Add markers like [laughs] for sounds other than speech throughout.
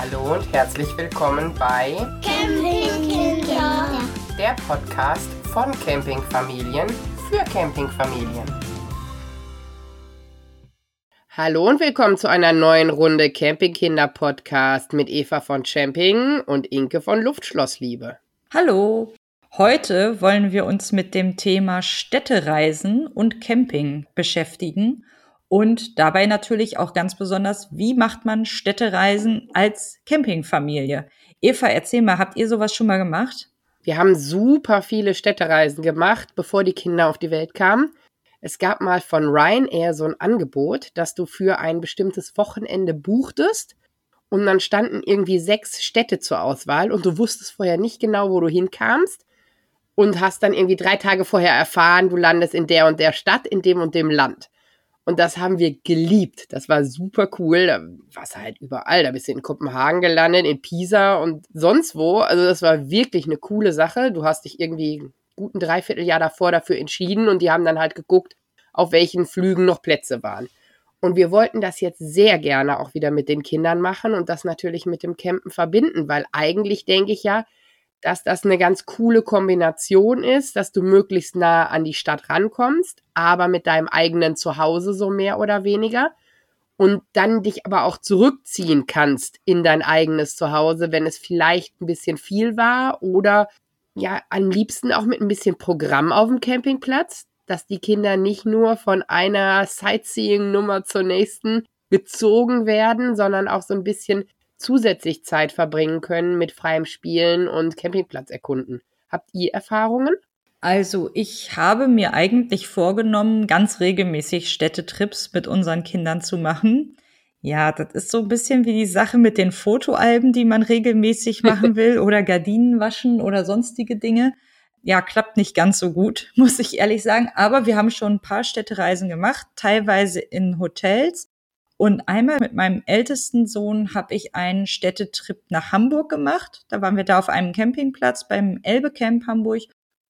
Hallo und herzlich willkommen bei Campingkinder. der Podcast von Campingfamilien für Campingfamilien. Hallo und willkommen zu einer neuen Runde Campingkinder Podcast mit Eva von Camping und Inke von Luftschlossliebe. Hallo. Heute wollen wir uns mit dem Thema Städtereisen und Camping beschäftigen und dabei natürlich auch ganz besonders, wie macht man Städtereisen als Campingfamilie? Eva, erzähl mal, habt ihr sowas schon mal gemacht? Wir haben super viele Städtereisen gemacht, bevor die Kinder auf die Welt kamen. Es gab mal von Ryanair so ein Angebot, dass du für ein bestimmtes Wochenende buchtest und dann standen irgendwie sechs Städte zur Auswahl und du wusstest vorher nicht genau, wo du hinkamst und hast dann irgendwie drei Tage vorher erfahren, du landest in der und der Stadt, in dem und dem Land. Und das haben wir geliebt. Das war super cool. Da warst du halt überall. Da bist du in Kopenhagen gelandet, in Pisa und sonst wo. Also das war wirklich eine coole Sache. Du hast dich irgendwie guten Dreivierteljahr davor dafür entschieden und die haben dann halt geguckt, auf welchen Flügen noch Plätze waren. Und wir wollten das jetzt sehr gerne auch wieder mit den Kindern machen und das natürlich mit dem Campen verbinden, weil eigentlich denke ich ja, dass das eine ganz coole Kombination ist, dass du möglichst nah an die Stadt rankommst, aber mit deinem eigenen Zuhause so mehr oder weniger. Und dann dich aber auch zurückziehen kannst in dein eigenes Zuhause, wenn es vielleicht ein bisschen viel war oder ja, am liebsten auch mit ein bisschen Programm auf dem Campingplatz, dass die Kinder nicht nur von einer Sightseeing-Nummer zur nächsten gezogen werden, sondern auch so ein bisschen zusätzlich Zeit verbringen können mit freiem Spielen und Campingplatz erkunden. Habt ihr Erfahrungen? Also ich habe mir eigentlich vorgenommen, ganz regelmäßig Städtetrips mit unseren Kindern zu machen. Ja, das ist so ein bisschen wie die Sache mit den Fotoalben, die man regelmäßig machen [laughs] will oder Gardinen waschen oder sonstige Dinge. Ja, klappt nicht ganz so gut, [laughs] muss ich ehrlich sagen. Aber wir haben schon ein paar Städtereisen gemacht, teilweise in Hotels und einmal mit meinem ältesten Sohn habe ich einen Städtetrip nach Hamburg gemacht. Da waren wir da auf einem Campingplatz beim Elbe Camp Hamburg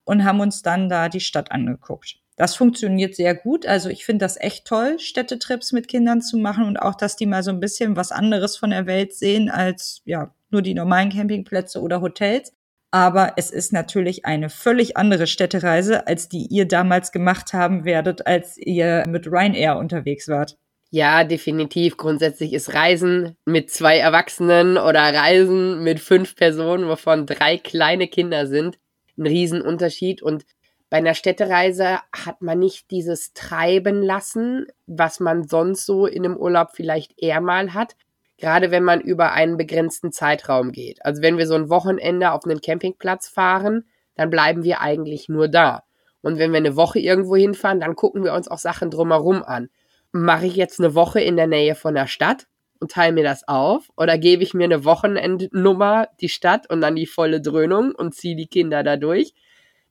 und haben uns dann da die Stadt angeguckt. Das funktioniert sehr gut. Also ich finde das echt toll, Städtetrips mit Kindern zu machen und auch, dass die mal so ein bisschen was anderes von der Welt sehen als ja nur die normalen Campingplätze oder Hotels. Aber es ist natürlich eine völlig andere Städtereise, als die ihr damals gemacht haben werdet, als ihr mit Ryanair unterwegs wart. Ja, definitiv. Grundsätzlich ist Reisen mit zwei Erwachsenen oder Reisen mit fünf Personen, wovon drei kleine Kinder sind, ein Riesenunterschied. Und bei einer Städtereise hat man nicht dieses Treiben lassen, was man sonst so in einem Urlaub vielleicht eher mal hat. Gerade wenn man über einen begrenzten Zeitraum geht. Also wenn wir so ein Wochenende auf einen Campingplatz fahren, dann bleiben wir eigentlich nur da. Und wenn wir eine Woche irgendwo hinfahren, dann gucken wir uns auch Sachen drumherum an mache ich jetzt eine Woche in der Nähe von der Stadt und teile mir das auf oder gebe ich mir eine Wochenendnummer die Stadt und dann die volle Dröhnung und ziehe die Kinder da durch.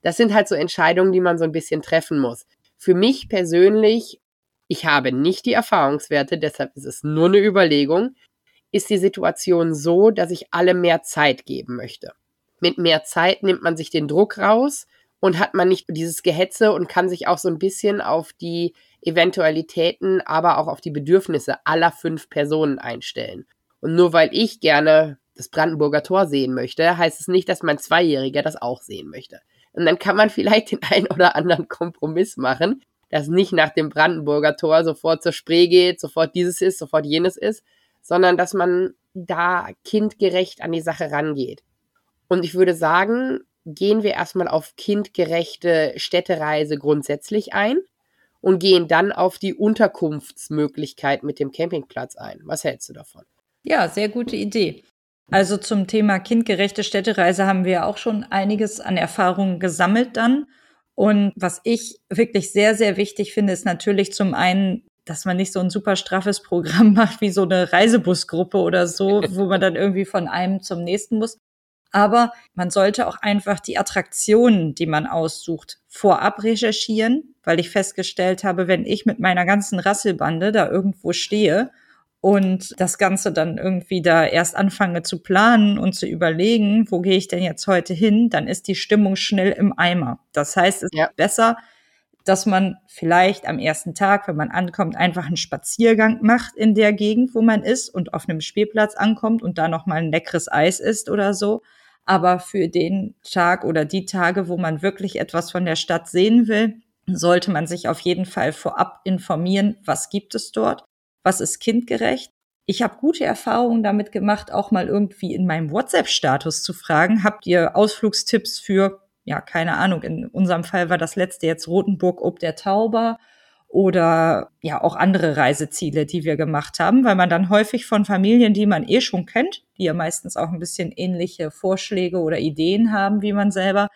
Das sind halt so Entscheidungen, die man so ein bisschen treffen muss. Für mich persönlich, ich habe nicht die Erfahrungswerte, deshalb ist es nur eine Überlegung, ist die Situation so, dass ich alle mehr Zeit geben möchte. Mit mehr Zeit nimmt man sich den Druck raus und hat man nicht dieses Gehetze und kann sich auch so ein bisschen auf die Eventualitäten, aber auch auf die Bedürfnisse aller fünf Personen einstellen. Und nur weil ich gerne das Brandenburger Tor sehen möchte, heißt es nicht, dass mein Zweijähriger das auch sehen möchte. Und dann kann man [laughs] vielleicht den einen oder anderen Kompromiss machen, dass nicht nach dem Brandenburger Tor sofort zur Spree geht, sofort dieses ist, sofort jenes ist, sondern dass man da kindgerecht an die Sache rangeht. Und ich würde sagen, gehen wir erstmal auf kindgerechte Städtereise grundsätzlich ein und gehen dann auf die Unterkunftsmöglichkeit mit dem Campingplatz ein. Was hältst du davon? Ja, sehr gute Idee. Also zum Thema kindgerechte Städtereise haben wir auch schon einiges an Erfahrungen gesammelt dann. Und was ich wirklich sehr, sehr wichtig finde, ist natürlich zum einen, dass man nicht so ein super straffes Programm [laughs] macht wie so eine Reisebusgruppe oder so, [laughs] wo man dann irgendwie von einem zum nächsten muss, aber man sollte auch einfach die Attraktionen, die man aussucht, vorab recherchieren, weil ich festgestellt habe, wenn ich mit meiner ganzen Rasselbande da irgendwo stehe und das Ganze dann irgendwie da erst anfange zu planen und zu überlegen, wo gehe ich denn jetzt heute hin, dann ist die Stimmung schnell im Eimer. Das heißt, es ja. ist besser, dass man vielleicht am ersten Tag, wenn man ankommt, einfach einen Spaziergang macht in der Gegend, wo man ist und auf einem Spielplatz ankommt und da nochmal ein leckeres Eis isst oder so. Aber für den Tag oder die Tage, wo man wirklich etwas von der Stadt sehen will, sollte man sich auf jeden Fall vorab informieren, was gibt es dort, was ist kindgerecht. Ich habe gute Erfahrungen damit gemacht, auch mal irgendwie in meinem WhatsApp-Status zu fragen, habt ihr Ausflugstipps für ja, keine Ahnung, in unserem Fall war das letzte jetzt Rotenburg ob der Tauber oder ja auch andere Reiseziele, die wir gemacht haben, weil man dann häufig von Familien, die man eh schon kennt, die ja meistens auch ein bisschen ähnliche Vorschläge oder Ideen haben wie man selber,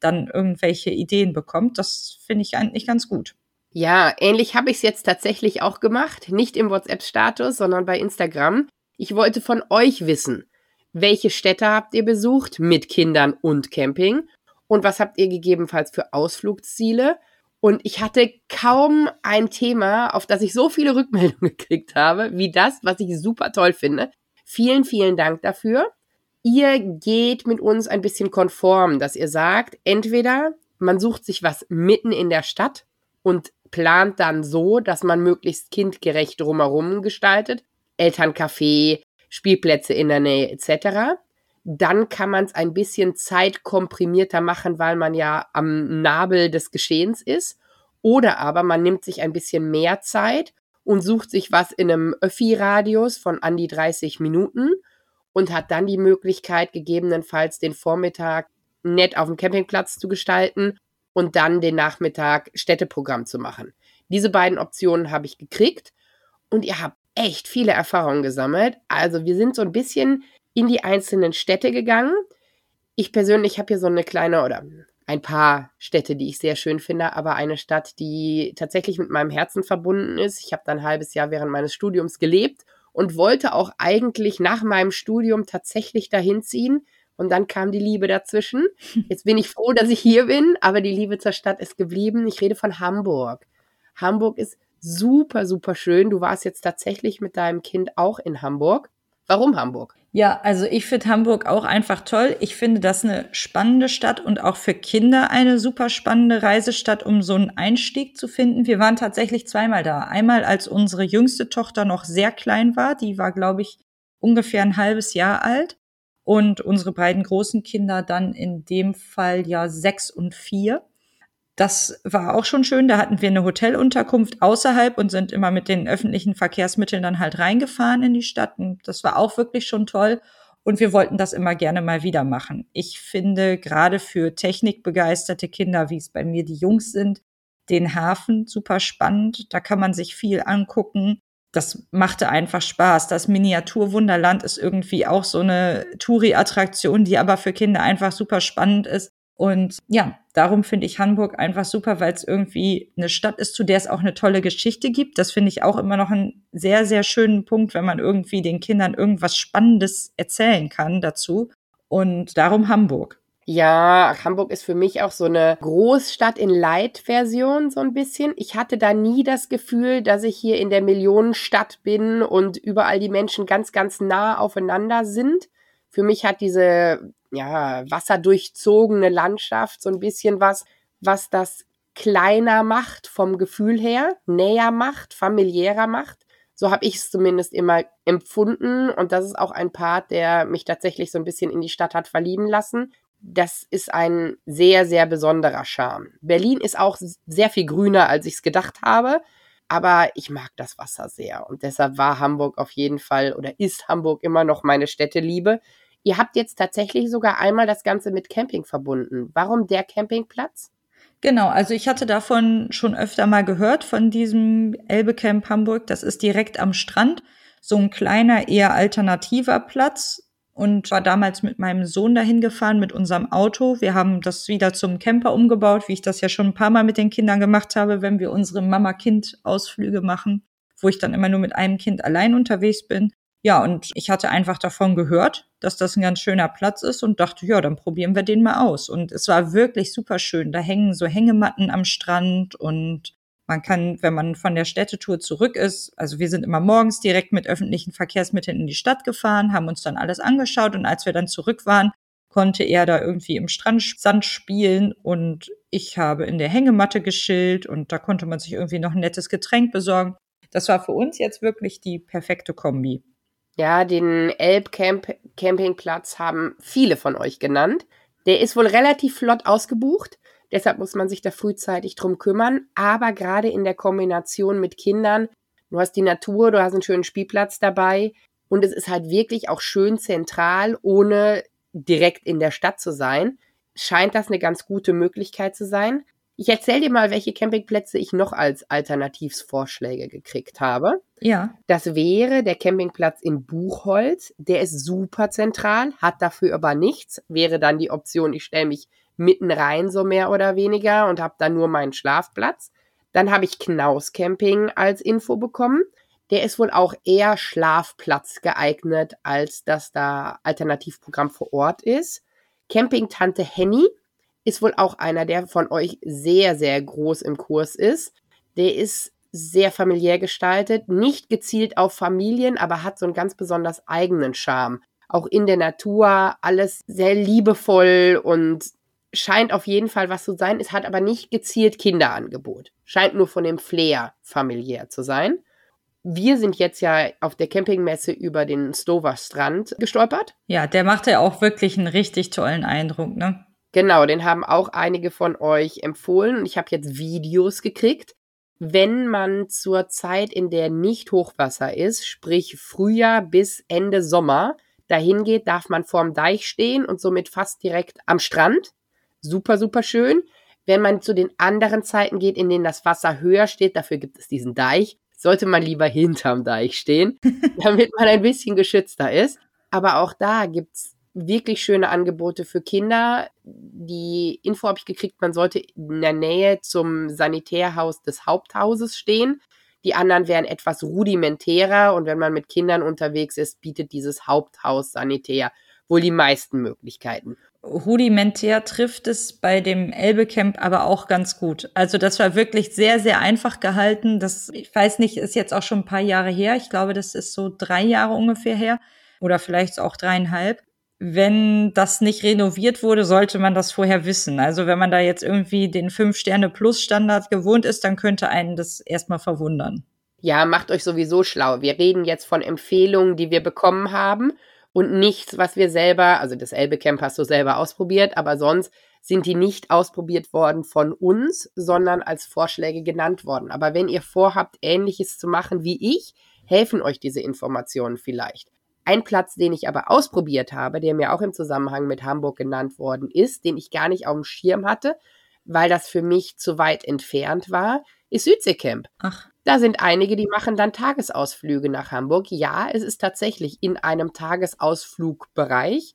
dann irgendwelche Ideen bekommt. Das finde ich eigentlich ganz gut. Ja, ähnlich habe ich es jetzt tatsächlich auch gemacht. Nicht im WhatsApp-Status, sondern bei Instagram. Ich wollte von euch wissen, welche Städte habt ihr besucht mit Kindern und Camping und was habt ihr gegebenenfalls für Ausflugsziele? Und ich hatte kaum ein Thema, auf das ich so viele Rückmeldungen [laughs] gekriegt habe, wie das, was ich super toll finde. Vielen, vielen Dank dafür. Ihr geht mit uns ein bisschen konform, dass ihr sagt, entweder man sucht sich was mitten in der Stadt und plant dann so, dass man möglichst kindgerecht drumherum gestaltet. Elterncafé, Spielplätze in der Nähe etc dann kann man es ein bisschen zeitkomprimierter machen, weil man ja am Nabel des Geschehens ist. Oder aber man nimmt sich ein bisschen mehr Zeit und sucht sich was in einem Öffi-Radius von an die 30 Minuten und hat dann die Möglichkeit, gegebenenfalls den Vormittag nett auf dem Campingplatz zu gestalten und dann den Nachmittag Städteprogramm zu machen. Diese beiden Optionen habe ich gekriegt und ihr habt echt viele Erfahrungen gesammelt. Also wir sind so ein bisschen in die einzelnen Städte gegangen. Ich persönlich habe hier so eine kleine oder ein paar Städte, die ich sehr schön finde, aber eine Stadt, die tatsächlich mit meinem Herzen verbunden ist. Ich habe dann ein halbes Jahr während meines Studiums gelebt und wollte auch eigentlich nach meinem Studium tatsächlich dahin ziehen. Und dann kam die Liebe dazwischen. [laughs] Jetzt bin ich froh, dass ich hier bin, aber die Liebe zur Stadt ist geblieben. Ich rede von Hamburg. Hamburg ist super, super schön. Du warst jetzt tatsächlich mit deinem Kind auch in Hamburg. Warum Hamburg? Ja, also ich finde Hamburg auch einfach toll. Ich finde das eine spannende Stadt und auch für Kinder eine super spannende Reisestadt, um so einen Einstieg zu finden. Wir waren tatsächlich zweimal da. Einmal, als unsere jüngste Tochter noch sehr klein war. Die war, glaube ich, ungefähr ein halbes Jahr alt. Und unsere beiden großen Kinder dann in dem Fall ja sechs und vier. Das war auch schon schön. Da hatten wir eine Hotelunterkunft außerhalb und sind immer mit den öffentlichen Verkehrsmitteln dann halt reingefahren in die Stadt. Und das war auch wirklich schon toll. Und wir wollten das immer gerne mal wieder machen. Ich finde gerade für technikbegeisterte Kinder, wie es bei mir die Jungs sind, den Hafen super spannend. Da kann man sich viel angucken. Das machte einfach Spaß. Das Miniaturwunderland ist irgendwie auch so eine Touri-Attraktion, die aber für Kinder einfach super spannend ist. Und ja, darum finde ich Hamburg einfach super, weil es irgendwie eine Stadt ist, zu der es auch eine tolle Geschichte gibt. Das finde ich auch immer noch einen sehr, sehr schönen Punkt, wenn man irgendwie den Kindern irgendwas Spannendes erzählen kann dazu. Und darum Hamburg. Ja, Hamburg ist für mich auch so eine Großstadt in Light-Version, so ein bisschen. Ich hatte da nie das Gefühl, dass ich hier in der Millionenstadt bin und überall die Menschen ganz, ganz nah aufeinander sind. Für mich hat diese ja, wasserdurchzogene Landschaft, so ein bisschen was, was das kleiner macht vom Gefühl her, näher macht, familiärer macht. So habe ich es zumindest immer empfunden und das ist auch ein Part, der mich tatsächlich so ein bisschen in die Stadt hat verlieben lassen. Das ist ein sehr, sehr besonderer Charme. Berlin ist auch sehr viel grüner, als ich es gedacht habe, aber ich mag das Wasser sehr und deshalb war Hamburg auf jeden Fall oder ist Hamburg immer noch meine Städteliebe. Ihr habt jetzt tatsächlich sogar einmal das Ganze mit Camping verbunden. Warum der Campingplatz? Genau, also ich hatte davon schon öfter mal gehört, von diesem Elbe Camp Hamburg. Das ist direkt am Strand, so ein kleiner, eher alternativer Platz und war damals mit meinem Sohn dahin gefahren mit unserem Auto. Wir haben das wieder zum Camper umgebaut, wie ich das ja schon ein paar Mal mit den Kindern gemacht habe, wenn wir unsere Mama-Kind-Ausflüge machen, wo ich dann immer nur mit einem Kind allein unterwegs bin. Ja, und ich hatte einfach davon gehört, dass das ein ganz schöner Platz ist und dachte, ja, dann probieren wir den mal aus. Und es war wirklich super schön. Da hängen so Hängematten am Strand und man kann, wenn man von der Städtetour zurück ist, also wir sind immer morgens direkt mit öffentlichen Verkehrsmitteln in die Stadt gefahren, haben uns dann alles angeschaut und als wir dann zurück waren, konnte er da irgendwie im Strandsand spielen und ich habe in der Hängematte geschillt und da konnte man sich irgendwie noch ein nettes Getränk besorgen. Das war für uns jetzt wirklich die perfekte Kombi. Ja, den Elb-Campingplatz haben viele von euch genannt. Der ist wohl relativ flott ausgebucht. Deshalb muss man sich da frühzeitig drum kümmern. Aber gerade in der Kombination mit Kindern, du hast die Natur, du hast einen schönen Spielplatz dabei. Und es ist halt wirklich auch schön zentral, ohne direkt in der Stadt zu sein. Scheint das eine ganz gute Möglichkeit zu sein. Ich erzähle dir mal, welche Campingplätze ich noch als Alternativsvorschläge gekriegt habe. Ja. Das wäre der Campingplatz in Buchholz. Der ist super zentral, hat dafür aber nichts. Wäre dann die Option, ich stelle mich mitten rein, so mehr oder weniger, und habe dann nur meinen Schlafplatz. Dann habe ich Knaus Camping als Info bekommen. Der ist wohl auch eher Schlafplatz geeignet, als dass da Alternativprogramm vor Ort ist. Camping Tante Henny ist wohl auch einer, der von euch sehr, sehr groß im Kurs ist. Der ist sehr familiär gestaltet, nicht gezielt auf Familien, aber hat so einen ganz besonders eigenen Charme. Auch in der Natur alles sehr liebevoll und scheint auf jeden Fall was zu sein. Es hat aber nicht gezielt Kinderangebot. Scheint nur von dem Flair familiär zu sein. Wir sind jetzt ja auf der Campingmesse über den Stover Strand gestolpert. Ja, der macht ja auch wirklich einen richtig tollen Eindruck, ne? Genau, den haben auch einige von euch empfohlen und ich habe jetzt Videos gekriegt. Wenn man zur Zeit, in der nicht Hochwasser ist, sprich Frühjahr bis Ende Sommer, dahin geht, darf man vorm Deich stehen und somit fast direkt am Strand. Super, super schön. Wenn man zu den anderen Zeiten geht, in denen das Wasser höher steht, dafür gibt es diesen Deich, sollte man lieber hinterm Deich stehen, [laughs] damit man ein bisschen geschützter ist. Aber auch da gibt's wirklich schöne Angebote für Kinder. Die Info habe ich gekriegt, man sollte in der Nähe zum Sanitärhaus des Haupthauses stehen. Die anderen wären etwas rudimentärer und wenn man mit Kindern unterwegs ist, bietet dieses Haupthaus Sanitär wohl die meisten Möglichkeiten. Rudimentär trifft es bei dem Elbe-Camp aber auch ganz gut. Also das war wirklich sehr, sehr einfach gehalten. Das, ich weiß nicht, ist jetzt auch schon ein paar Jahre her. Ich glaube, das ist so drei Jahre ungefähr her oder vielleicht auch dreieinhalb wenn das nicht renoviert wurde, sollte man das vorher wissen. Also wenn man da jetzt irgendwie den Fünf-Sterne-Plus-Standard gewohnt ist, dann könnte einen das erstmal verwundern. Ja, macht euch sowieso schlau. Wir reden jetzt von Empfehlungen, die wir bekommen haben und nichts, was wir selber, also das Elbe Camp hast du selber ausprobiert, aber sonst sind die nicht ausprobiert worden von uns, sondern als Vorschläge genannt worden. Aber wenn ihr vorhabt, ähnliches zu machen wie ich, helfen euch diese Informationen vielleicht. Ein Platz, den ich aber ausprobiert habe, der mir auch im Zusammenhang mit Hamburg genannt worden ist, den ich gar nicht auf dem Schirm hatte, weil das für mich zu weit entfernt war, ist Südseecamp. Ach. Da sind einige, die machen dann Tagesausflüge nach Hamburg. Ja, es ist tatsächlich in einem Tagesausflugbereich.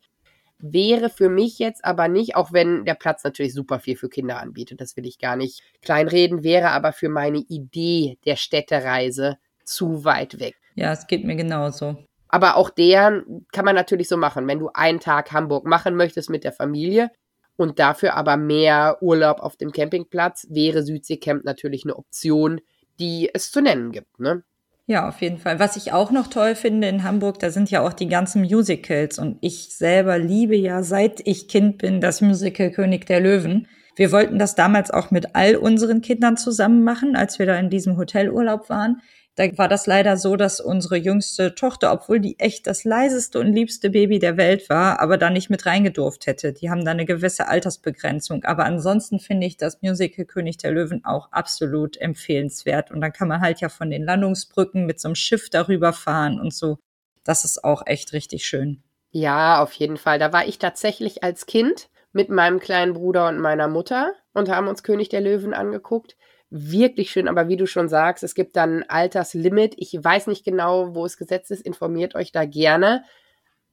Wäre für mich jetzt aber nicht, auch wenn der Platz natürlich super viel für Kinder anbietet, das will ich gar nicht kleinreden, wäre aber für meine Idee der Städtereise zu weit weg. Ja, es geht mir genauso. Aber auch der kann man natürlich so machen. Wenn du einen Tag Hamburg machen möchtest mit der Familie und dafür aber mehr Urlaub auf dem Campingplatz, wäre Südseecamp natürlich eine Option, die es zu nennen gibt. Ne? Ja, auf jeden Fall. Was ich auch noch toll finde in Hamburg, da sind ja auch die ganzen Musicals. Und ich selber liebe ja, seit ich Kind bin, das Musical König der Löwen. Wir wollten das damals auch mit all unseren Kindern zusammen machen, als wir da in diesem Hotelurlaub waren. Da war das leider so, dass unsere jüngste Tochter, obwohl die echt das leiseste und liebste Baby der Welt war, aber da nicht mit reingedurft hätte. Die haben da eine gewisse Altersbegrenzung. Aber ansonsten finde ich das Musical König der Löwen auch absolut empfehlenswert. Und dann kann man halt ja von den Landungsbrücken mit so einem Schiff darüber fahren und so. Das ist auch echt richtig schön. Ja, auf jeden Fall. Da war ich tatsächlich als Kind mit meinem kleinen Bruder und meiner Mutter und haben uns König der Löwen angeguckt wirklich schön, aber wie du schon sagst, es gibt dann Alterslimit. Ich weiß nicht genau, wo es gesetzt ist, informiert euch da gerne.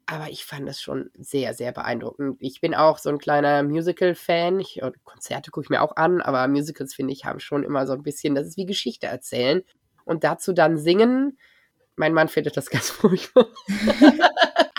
Aber ich fand es schon sehr, sehr beeindruckend. Ich bin auch so ein kleiner Musical-Fan. Konzerte gucke ich mir auch an, aber Musicals, finde ich, haben schon immer so ein bisschen, das ist wie Geschichte erzählen. Und dazu dann singen, mein Mann findet das [laughs] ganz furchtbar.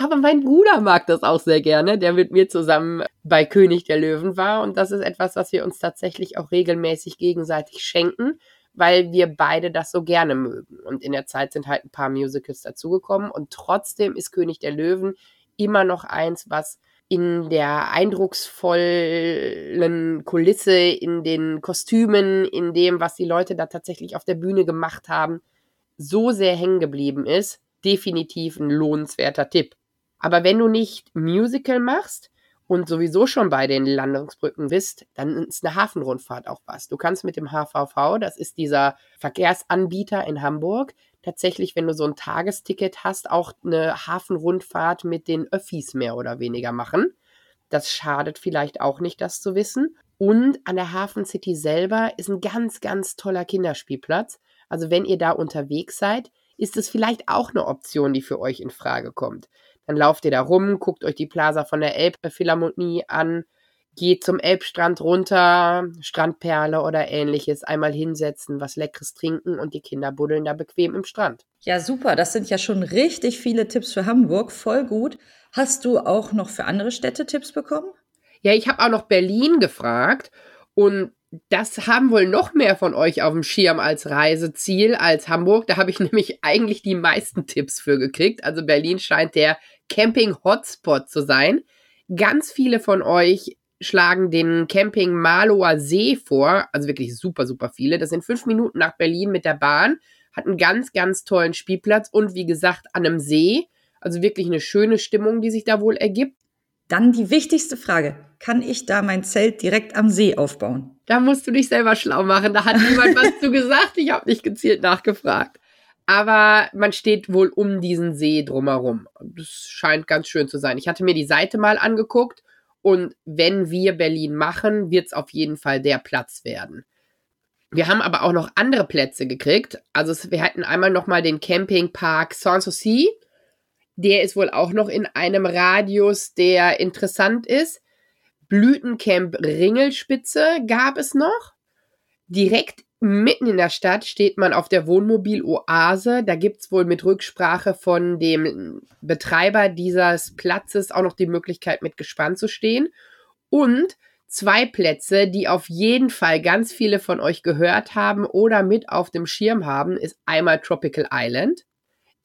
Aber mein Bruder mag das auch sehr gerne, der mit mir zusammen bei König der Löwen war. Und das ist etwas, was wir uns tatsächlich auch regelmäßig gegenseitig schenken, weil wir beide das so gerne mögen. Und in der Zeit sind halt ein paar Musicals dazugekommen. Und trotzdem ist König der Löwen immer noch eins, was in der eindrucksvollen Kulisse, in den Kostümen, in dem, was die Leute da tatsächlich auf der Bühne gemacht haben, so sehr hängen geblieben ist, definitiv ein lohnenswerter Tipp. Aber wenn du nicht Musical machst und sowieso schon bei den Landungsbrücken bist, dann ist eine Hafenrundfahrt auch was. Du kannst mit dem HVV, das ist dieser Verkehrsanbieter in Hamburg, tatsächlich, wenn du so ein Tagesticket hast, auch eine Hafenrundfahrt mit den Öffis mehr oder weniger machen. Das schadet vielleicht auch nicht, das zu wissen. Und an der Hafen City selber ist ein ganz, ganz toller Kinderspielplatz. Also wenn ihr da unterwegs seid, ist es vielleicht auch eine Option, die für euch in Frage kommt. Dann lauft ihr da rum, guckt euch die Plaza von der Elbphilharmonie an, geht zum Elbstrand runter, Strandperle oder ähnliches, einmal hinsetzen, was Leckeres trinken und die Kinder buddeln da bequem im Strand. Ja, super. Das sind ja schon richtig viele Tipps für Hamburg. Voll gut. Hast du auch noch für andere Städte Tipps bekommen? Ja, ich habe auch noch Berlin gefragt und das haben wohl noch mehr von euch auf dem Schirm als Reiseziel als Hamburg. Da habe ich [laughs] nämlich eigentlich die meisten Tipps für gekriegt. Also Berlin scheint der Camping-Hotspot zu sein. Ganz viele von euch schlagen den Camping Maloer See vor, also wirklich super, super viele. Das sind fünf Minuten nach Berlin mit der Bahn, hat einen ganz, ganz tollen Spielplatz und wie gesagt an einem See. Also wirklich eine schöne Stimmung, die sich da wohl ergibt. Dann die wichtigste Frage. Kann ich da mein Zelt direkt am See aufbauen? Da musst du dich selber schlau machen. Da hat niemand was zu gesagt. Ich habe nicht gezielt nachgefragt. Aber man steht wohl um diesen See drumherum. Das scheint ganz schön zu sein. Ich hatte mir die Seite mal angeguckt und wenn wir Berlin machen, wird es auf jeden Fall der Platz werden. Wir haben aber auch noch andere Plätze gekriegt. Also wir hatten einmal noch mal den Campingpark Sanssouci. Der ist wohl auch noch in einem Radius, der interessant ist. Blütencamp Ringelspitze gab es noch. Direkt Mitten in der Stadt steht man auf der Wohnmobil-Oase. Da gibt's wohl mit Rücksprache von dem Betreiber dieses Platzes auch noch die Möglichkeit, mit Gespann zu stehen. Und zwei Plätze, die auf jeden Fall ganz viele von euch gehört haben oder mit auf dem Schirm haben, ist einmal Tropical Island.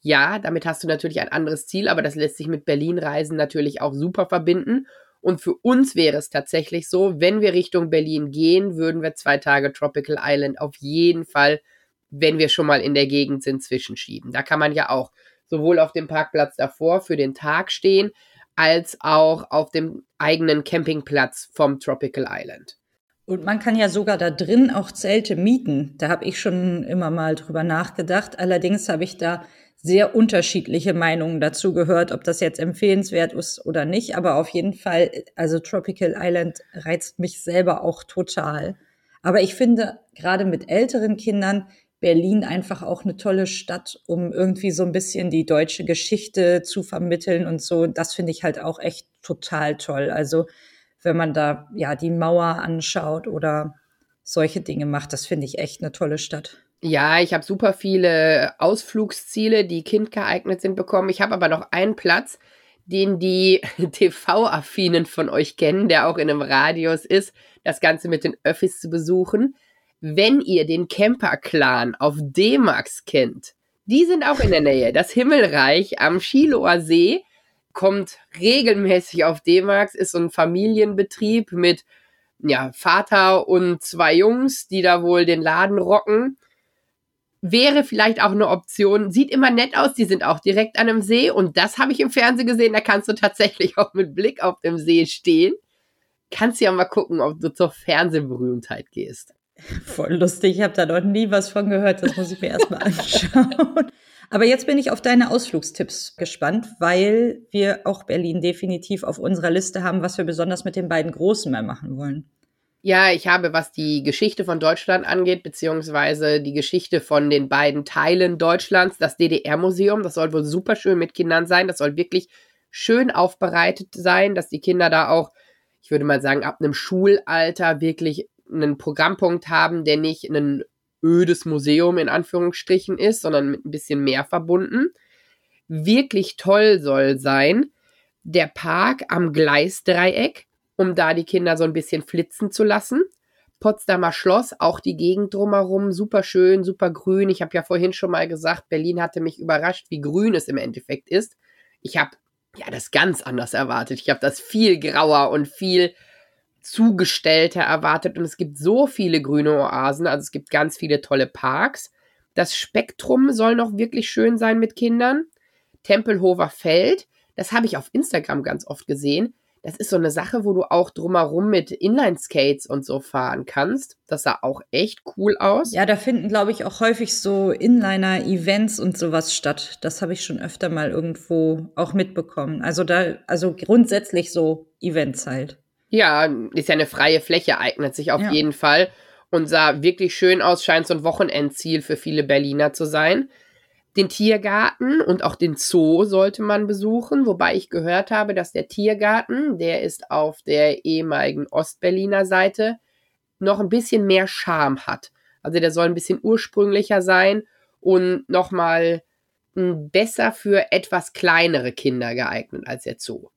Ja, damit hast du natürlich ein anderes Ziel, aber das lässt sich mit Berlin-Reisen natürlich auch super verbinden. Und für uns wäre es tatsächlich so, wenn wir Richtung Berlin gehen, würden wir zwei Tage Tropical Island auf jeden Fall, wenn wir schon mal in der Gegend sind, zwischenschieben. Da kann man ja auch sowohl auf dem Parkplatz davor für den Tag stehen, als auch auf dem eigenen Campingplatz vom Tropical Island. Und man kann ja sogar da drin auch Zelte mieten. Da habe ich schon immer mal drüber nachgedacht. Allerdings habe ich da sehr unterschiedliche Meinungen dazu gehört, ob das jetzt empfehlenswert ist oder nicht. Aber auf jeden Fall, also Tropical Island reizt mich selber auch total. Aber ich finde gerade mit älteren Kindern Berlin einfach auch eine tolle Stadt, um irgendwie so ein bisschen die deutsche Geschichte zu vermitteln und so. Das finde ich halt auch echt total toll. Also wenn man da ja die Mauer anschaut oder solche Dinge macht, das finde ich echt eine tolle Stadt. Ja, ich habe super viele Ausflugsziele, die kindgeeignet sind, bekommen. Ich habe aber noch einen Platz, den die [laughs] TV-Affinen von euch kennen, der auch in einem Radius ist, das Ganze mit den Öffis zu besuchen. Wenn ihr den Camper-Clan auf D-Max kennt, die sind auch in der Nähe. Das Himmelreich am Schiloer See kommt regelmäßig auf D-Max, ist so ein Familienbetrieb mit ja, Vater und zwei Jungs, die da wohl den Laden rocken wäre vielleicht auch eine Option. Sieht immer nett aus, die sind auch direkt an einem See und das habe ich im Fernsehen gesehen, da kannst du tatsächlich [laughs] auch mit Blick auf dem See stehen. Kannst ja mal gucken, ob du zur Fernsehberühmtheit gehst. Voll lustig, ich habe da noch nie was von gehört, das muss ich mir erstmal [laughs] anschauen. Aber jetzt bin ich auf deine Ausflugstipps gespannt, weil wir auch Berlin definitiv auf unserer Liste haben, was wir besonders mit den beiden Großen mal machen wollen. Ja, ich habe, was die Geschichte von Deutschland angeht, beziehungsweise die Geschichte von den beiden Teilen Deutschlands, das DDR-Museum, das soll wohl super schön mit Kindern sein. Das soll wirklich schön aufbereitet sein, dass die Kinder da auch, ich würde mal sagen, ab einem Schulalter wirklich einen Programmpunkt haben, der nicht ein ödes Museum in Anführungsstrichen ist, sondern mit ein bisschen mehr verbunden. Wirklich toll soll sein der Park am Gleisdreieck um da die Kinder so ein bisschen flitzen zu lassen. Potsdamer Schloss, auch die Gegend drumherum, super schön, super grün. Ich habe ja vorhin schon mal gesagt, Berlin hatte mich überrascht, wie grün es im Endeffekt ist. Ich habe ja, das ganz anders erwartet. Ich habe das viel grauer und viel zugestellter erwartet und es gibt so viele grüne Oasen, also es gibt ganz viele tolle Parks. Das Spektrum soll noch wirklich schön sein mit Kindern. Tempelhofer Feld, das habe ich auf Instagram ganz oft gesehen. Das ist so eine Sache, wo du auch drumherum mit Inline-Skates und so fahren kannst. Das sah auch echt cool aus. Ja, da finden, glaube ich, auch häufig so Inliner-Events und sowas statt. Das habe ich schon öfter mal irgendwo auch mitbekommen. Also da, also grundsätzlich so Events halt. Ja, ist ja eine freie Fläche, eignet sich auf ja. jeden Fall und sah wirklich schön aus, scheint so ein Wochenendziel für viele Berliner zu sein. Den Tiergarten und auch den Zoo sollte man besuchen, wobei ich gehört habe, dass der Tiergarten, der ist auf der ehemaligen Ostberliner Seite, noch ein bisschen mehr Charme hat. Also der soll ein bisschen ursprünglicher sein und nochmal besser für etwas kleinere Kinder geeignet als der Zoo.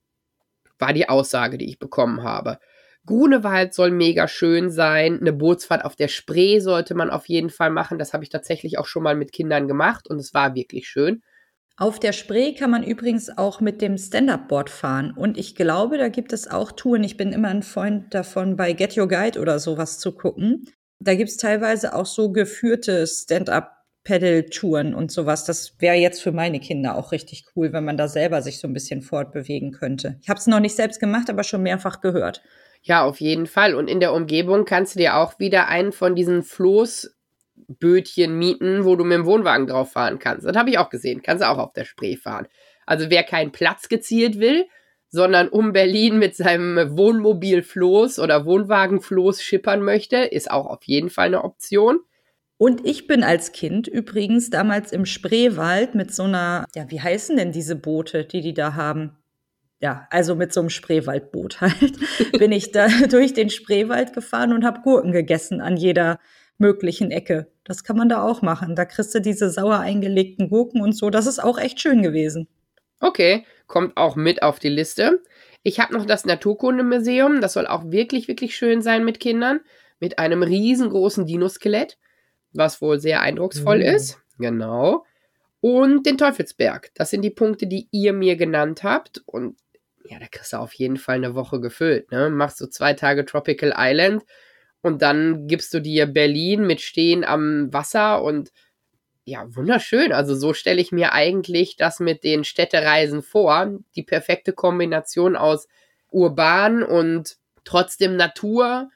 War die Aussage, die ich bekommen habe. Grunewald soll mega schön sein. Eine Bootsfahrt auf der Spree sollte man auf jeden Fall machen. Das habe ich tatsächlich auch schon mal mit Kindern gemacht und es war wirklich schön. Auf der Spree kann man übrigens auch mit dem Stand-Up-Board fahren. Und ich glaube, da gibt es auch Touren. Ich bin immer ein Freund davon, bei Get Your Guide oder sowas zu gucken. Da gibt es teilweise auch so geführte Stand-Up-Pedal-Touren und sowas. Das wäre jetzt für meine Kinder auch richtig cool, wenn man da selber sich so ein bisschen fortbewegen könnte. Ich habe es noch nicht selbst gemacht, aber schon mehrfach gehört. Ja, auf jeden Fall. Und in der Umgebung kannst du dir auch wieder einen von diesen Floßbötchen mieten, wo du mit dem Wohnwagen drauf fahren kannst. Das habe ich auch gesehen. Kannst du auch auf der Spree fahren. Also wer keinen Platz gezielt will, sondern um Berlin mit seinem Wohnmobilfloß oder Wohnwagenfloß schippern möchte, ist auch auf jeden Fall eine Option. Und ich bin als Kind übrigens damals im Spreewald mit so einer, ja, wie heißen denn diese Boote, die die da haben? Ja, also mit so einem Spreewaldboot [laughs] halt, bin ich da [laughs] durch den Spreewald gefahren und habe Gurken gegessen an jeder möglichen Ecke. Das kann man da auch machen. Da kriegst du diese sauer eingelegten Gurken und so. Das ist auch echt schön gewesen. Okay, kommt auch mit auf die Liste. Ich habe noch das Naturkundemuseum. Das soll auch wirklich, wirklich schön sein mit Kindern. Mit einem riesengroßen Dinoskelett, was wohl sehr eindrucksvoll mhm. ist. Genau. Und den Teufelsberg. Das sind die Punkte, die ihr mir genannt habt. Und ja, da kriegst du auf jeden Fall eine Woche gefüllt. Ne? Machst du zwei Tage Tropical Island und dann gibst du dir Berlin mit Stehen am Wasser und ja, wunderschön. Also so stelle ich mir eigentlich das mit den Städtereisen vor. Die perfekte Kombination aus urban und trotzdem Natur,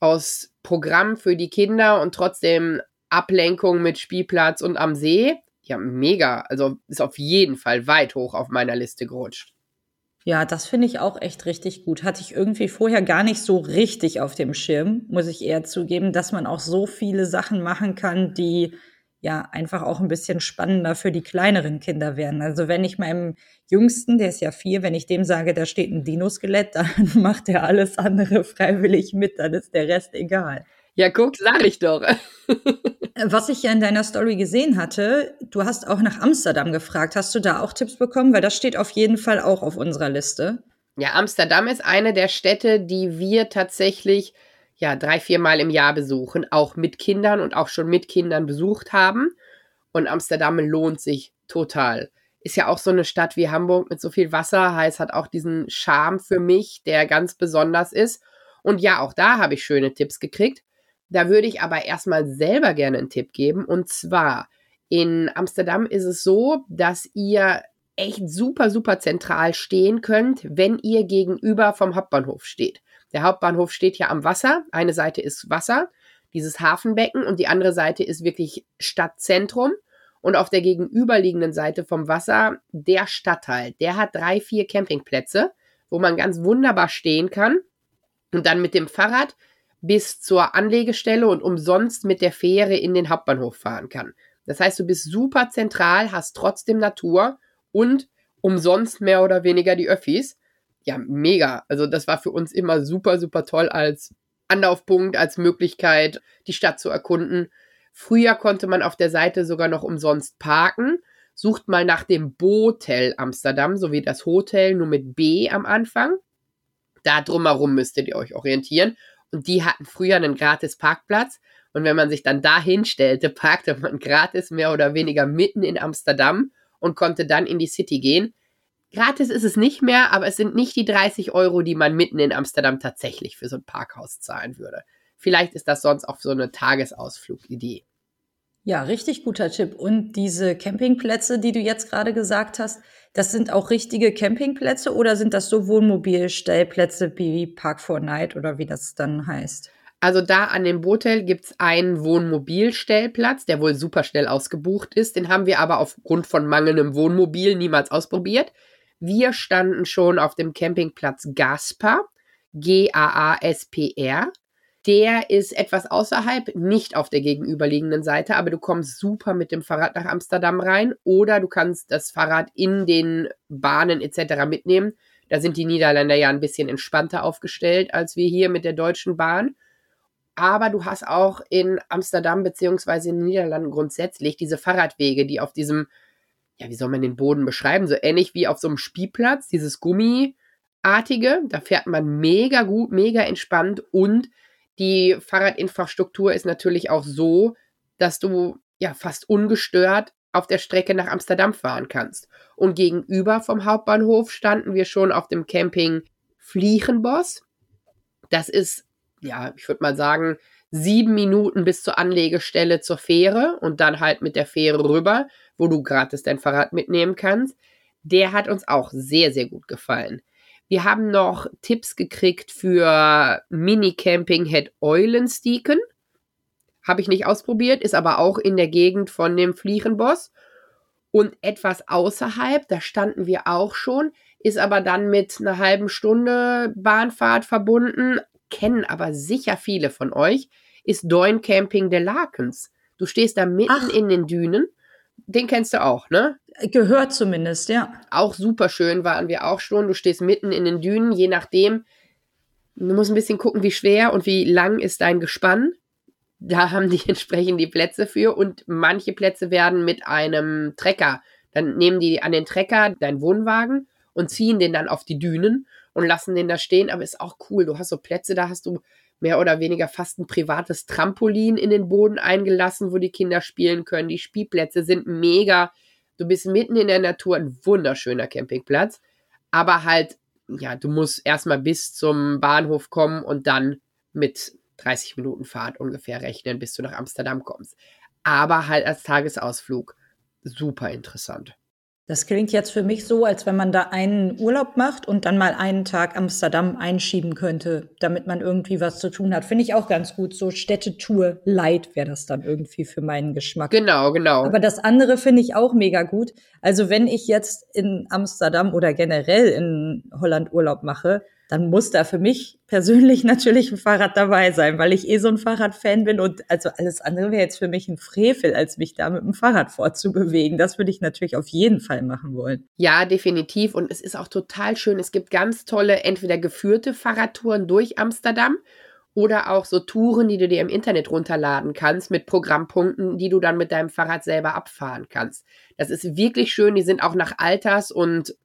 aus Programm für die Kinder und trotzdem Ablenkung mit Spielplatz und am See. Ja, mega. Also ist auf jeden Fall weit hoch auf meiner Liste gerutscht. Ja, das finde ich auch echt richtig gut. Hatte ich irgendwie vorher gar nicht so richtig auf dem Schirm, muss ich eher zugeben, dass man auch so viele Sachen machen kann, die ja einfach auch ein bisschen spannender für die kleineren Kinder werden. Also wenn ich meinem Jüngsten, der ist ja vier, wenn ich dem sage, da steht ein Dinoskelett, [laughs] dann macht er alles andere freiwillig mit, dann ist der Rest egal. Ja, guck, sag ich doch. Was ich ja in deiner Story gesehen hatte, du hast auch nach Amsterdam gefragt. Hast du da auch Tipps bekommen? Weil das steht auf jeden Fall auch auf unserer Liste. Ja, Amsterdam ist eine der Städte, die wir tatsächlich ja drei, vier Mal im Jahr besuchen, auch mit Kindern und auch schon mit Kindern besucht haben. Und Amsterdam lohnt sich total. Ist ja auch so eine Stadt wie Hamburg mit so viel Wasser, heißt hat auch diesen Charme für mich, der ganz besonders ist. Und ja, auch da habe ich schöne Tipps gekriegt. Da würde ich aber erstmal selber gerne einen Tipp geben. Und zwar, in Amsterdam ist es so, dass ihr echt super, super zentral stehen könnt, wenn ihr gegenüber vom Hauptbahnhof steht. Der Hauptbahnhof steht ja am Wasser. Eine Seite ist Wasser, dieses Hafenbecken, und die andere Seite ist wirklich Stadtzentrum. Und auf der gegenüberliegenden Seite vom Wasser der Stadtteil. Der hat drei, vier Campingplätze, wo man ganz wunderbar stehen kann und dann mit dem Fahrrad bis zur Anlegestelle und umsonst mit der Fähre in den Hauptbahnhof fahren kann. Das heißt, du bist super zentral, hast trotzdem Natur und umsonst mehr oder weniger die Öffis. Ja, mega. Also das war für uns immer super, super toll als Anlaufpunkt, als Möglichkeit, die Stadt zu erkunden. Früher konnte man auf der Seite sogar noch umsonst parken. Sucht mal nach dem Botel Amsterdam, so wie das Hotel, nur mit B am Anfang. Da drumherum müsstet ihr euch orientieren. Und die hatten früher einen gratis Parkplatz. Und wenn man sich dann da hinstellte, parkte man gratis mehr oder weniger mitten in Amsterdam und konnte dann in die City gehen. gratis ist es nicht mehr, aber es sind nicht die 30 Euro, die man mitten in Amsterdam tatsächlich für so ein Parkhaus zahlen würde. Vielleicht ist das sonst auch so eine Tagesausflugidee. Ja, richtig guter Tipp. Und diese Campingplätze, die du jetzt gerade gesagt hast, das sind auch richtige Campingplätze oder sind das so Wohnmobilstellplätze wie Park 4 Night oder wie das dann heißt? Also da an dem Botel gibt es einen Wohnmobilstellplatz, der wohl super schnell ausgebucht ist. Den haben wir aber aufgrund von mangelndem Wohnmobil niemals ausprobiert. Wir standen schon auf dem Campingplatz Gaspar, G-A-A-S-P-R. Der ist etwas außerhalb, nicht auf der gegenüberliegenden Seite, aber du kommst super mit dem Fahrrad nach Amsterdam rein oder du kannst das Fahrrad in den Bahnen etc. mitnehmen. Da sind die Niederländer ja ein bisschen entspannter aufgestellt als wir hier mit der deutschen Bahn. Aber du hast auch in Amsterdam beziehungsweise in den Niederlanden grundsätzlich diese Fahrradwege, die auf diesem, ja, wie soll man den Boden beschreiben, so ähnlich wie auf so einem Spielplatz, dieses Gummiartige. Da fährt man mega gut, mega entspannt und die Fahrradinfrastruktur ist natürlich auch so, dass du ja fast ungestört auf der Strecke nach Amsterdam fahren kannst. Und gegenüber vom Hauptbahnhof standen wir schon auf dem Camping Fliegenboss. Das ist, ja, ich würde mal sagen, sieben Minuten bis zur Anlegestelle zur Fähre und dann halt mit der Fähre rüber, wo du gratis dein Fahrrad mitnehmen kannst. Der hat uns auch sehr, sehr gut gefallen. Wir haben noch Tipps gekriegt für Mini-Camping Head Eulenstieken. Habe ich nicht ausprobiert, ist aber auch in der Gegend von dem Fliegenboss. Und etwas außerhalb, da standen wir auch schon, ist aber dann mit einer halben Stunde Bahnfahrt verbunden, kennen aber sicher viele von euch, ist Doin Camping der Lakens. Du stehst da mitten Ach. in den Dünen. Den kennst du auch, ne? Gehört zumindest, ja. Auch super schön waren wir auch schon. Du stehst mitten in den Dünen, je nachdem. Du musst ein bisschen gucken, wie schwer und wie lang ist dein Gespann. Da haben die [laughs] entsprechend die Plätze für und manche Plätze werden mit einem Trecker. Dann nehmen die an den Trecker deinen Wohnwagen und ziehen den dann auf die Dünen und lassen den da stehen. Aber ist auch cool. Du hast so Plätze, da hast du mehr oder weniger fast ein privates Trampolin in den Boden eingelassen, wo die Kinder spielen können. Die Spielplätze sind mega Du bist mitten in der Natur, ein wunderschöner Campingplatz. Aber halt, ja, du musst erstmal bis zum Bahnhof kommen und dann mit 30 Minuten Fahrt ungefähr rechnen, bis du nach Amsterdam kommst. Aber halt als Tagesausflug super interessant. Das klingt jetzt für mich so, als wenn man da einen Urlaub macht und dann mal einen Tag Amsterdam einschieben könnte, damit man irgendwie was zu tun hat. Finde ich auch ganz gut. So Städtetour light wäre das dann irgendwie für meinen Geschmack. Genau, genau. Aber das andere finde ich auch mega gut. Also wenn ich jetzt in Amsterdam oder generell in Holland Urlaub mache, dann muss da für mich persönlich [laughs] natürlich ein Fahrrad dabei sein, weil ich eh so ein Fahrradfan bin und also alles andere wäre jetzt für mich ein Frevel, als mich da mit dem Fahrrad fortzubewegen. Das würde ich natürlich auf jeden Fall machen wollen. Ja, definitiv. Und es ist auch total schön. Es gibt ganz tolle, entweder geführte Fahrradtouren durch Amsterdam oder auch so Touren, die du dir im Internet runterladen kannst mit Programmpunkten, die du dann mit deinem Fahrrad selber abfahren kannst. Das ist wirklich schön. Die sind auch nach Alters- und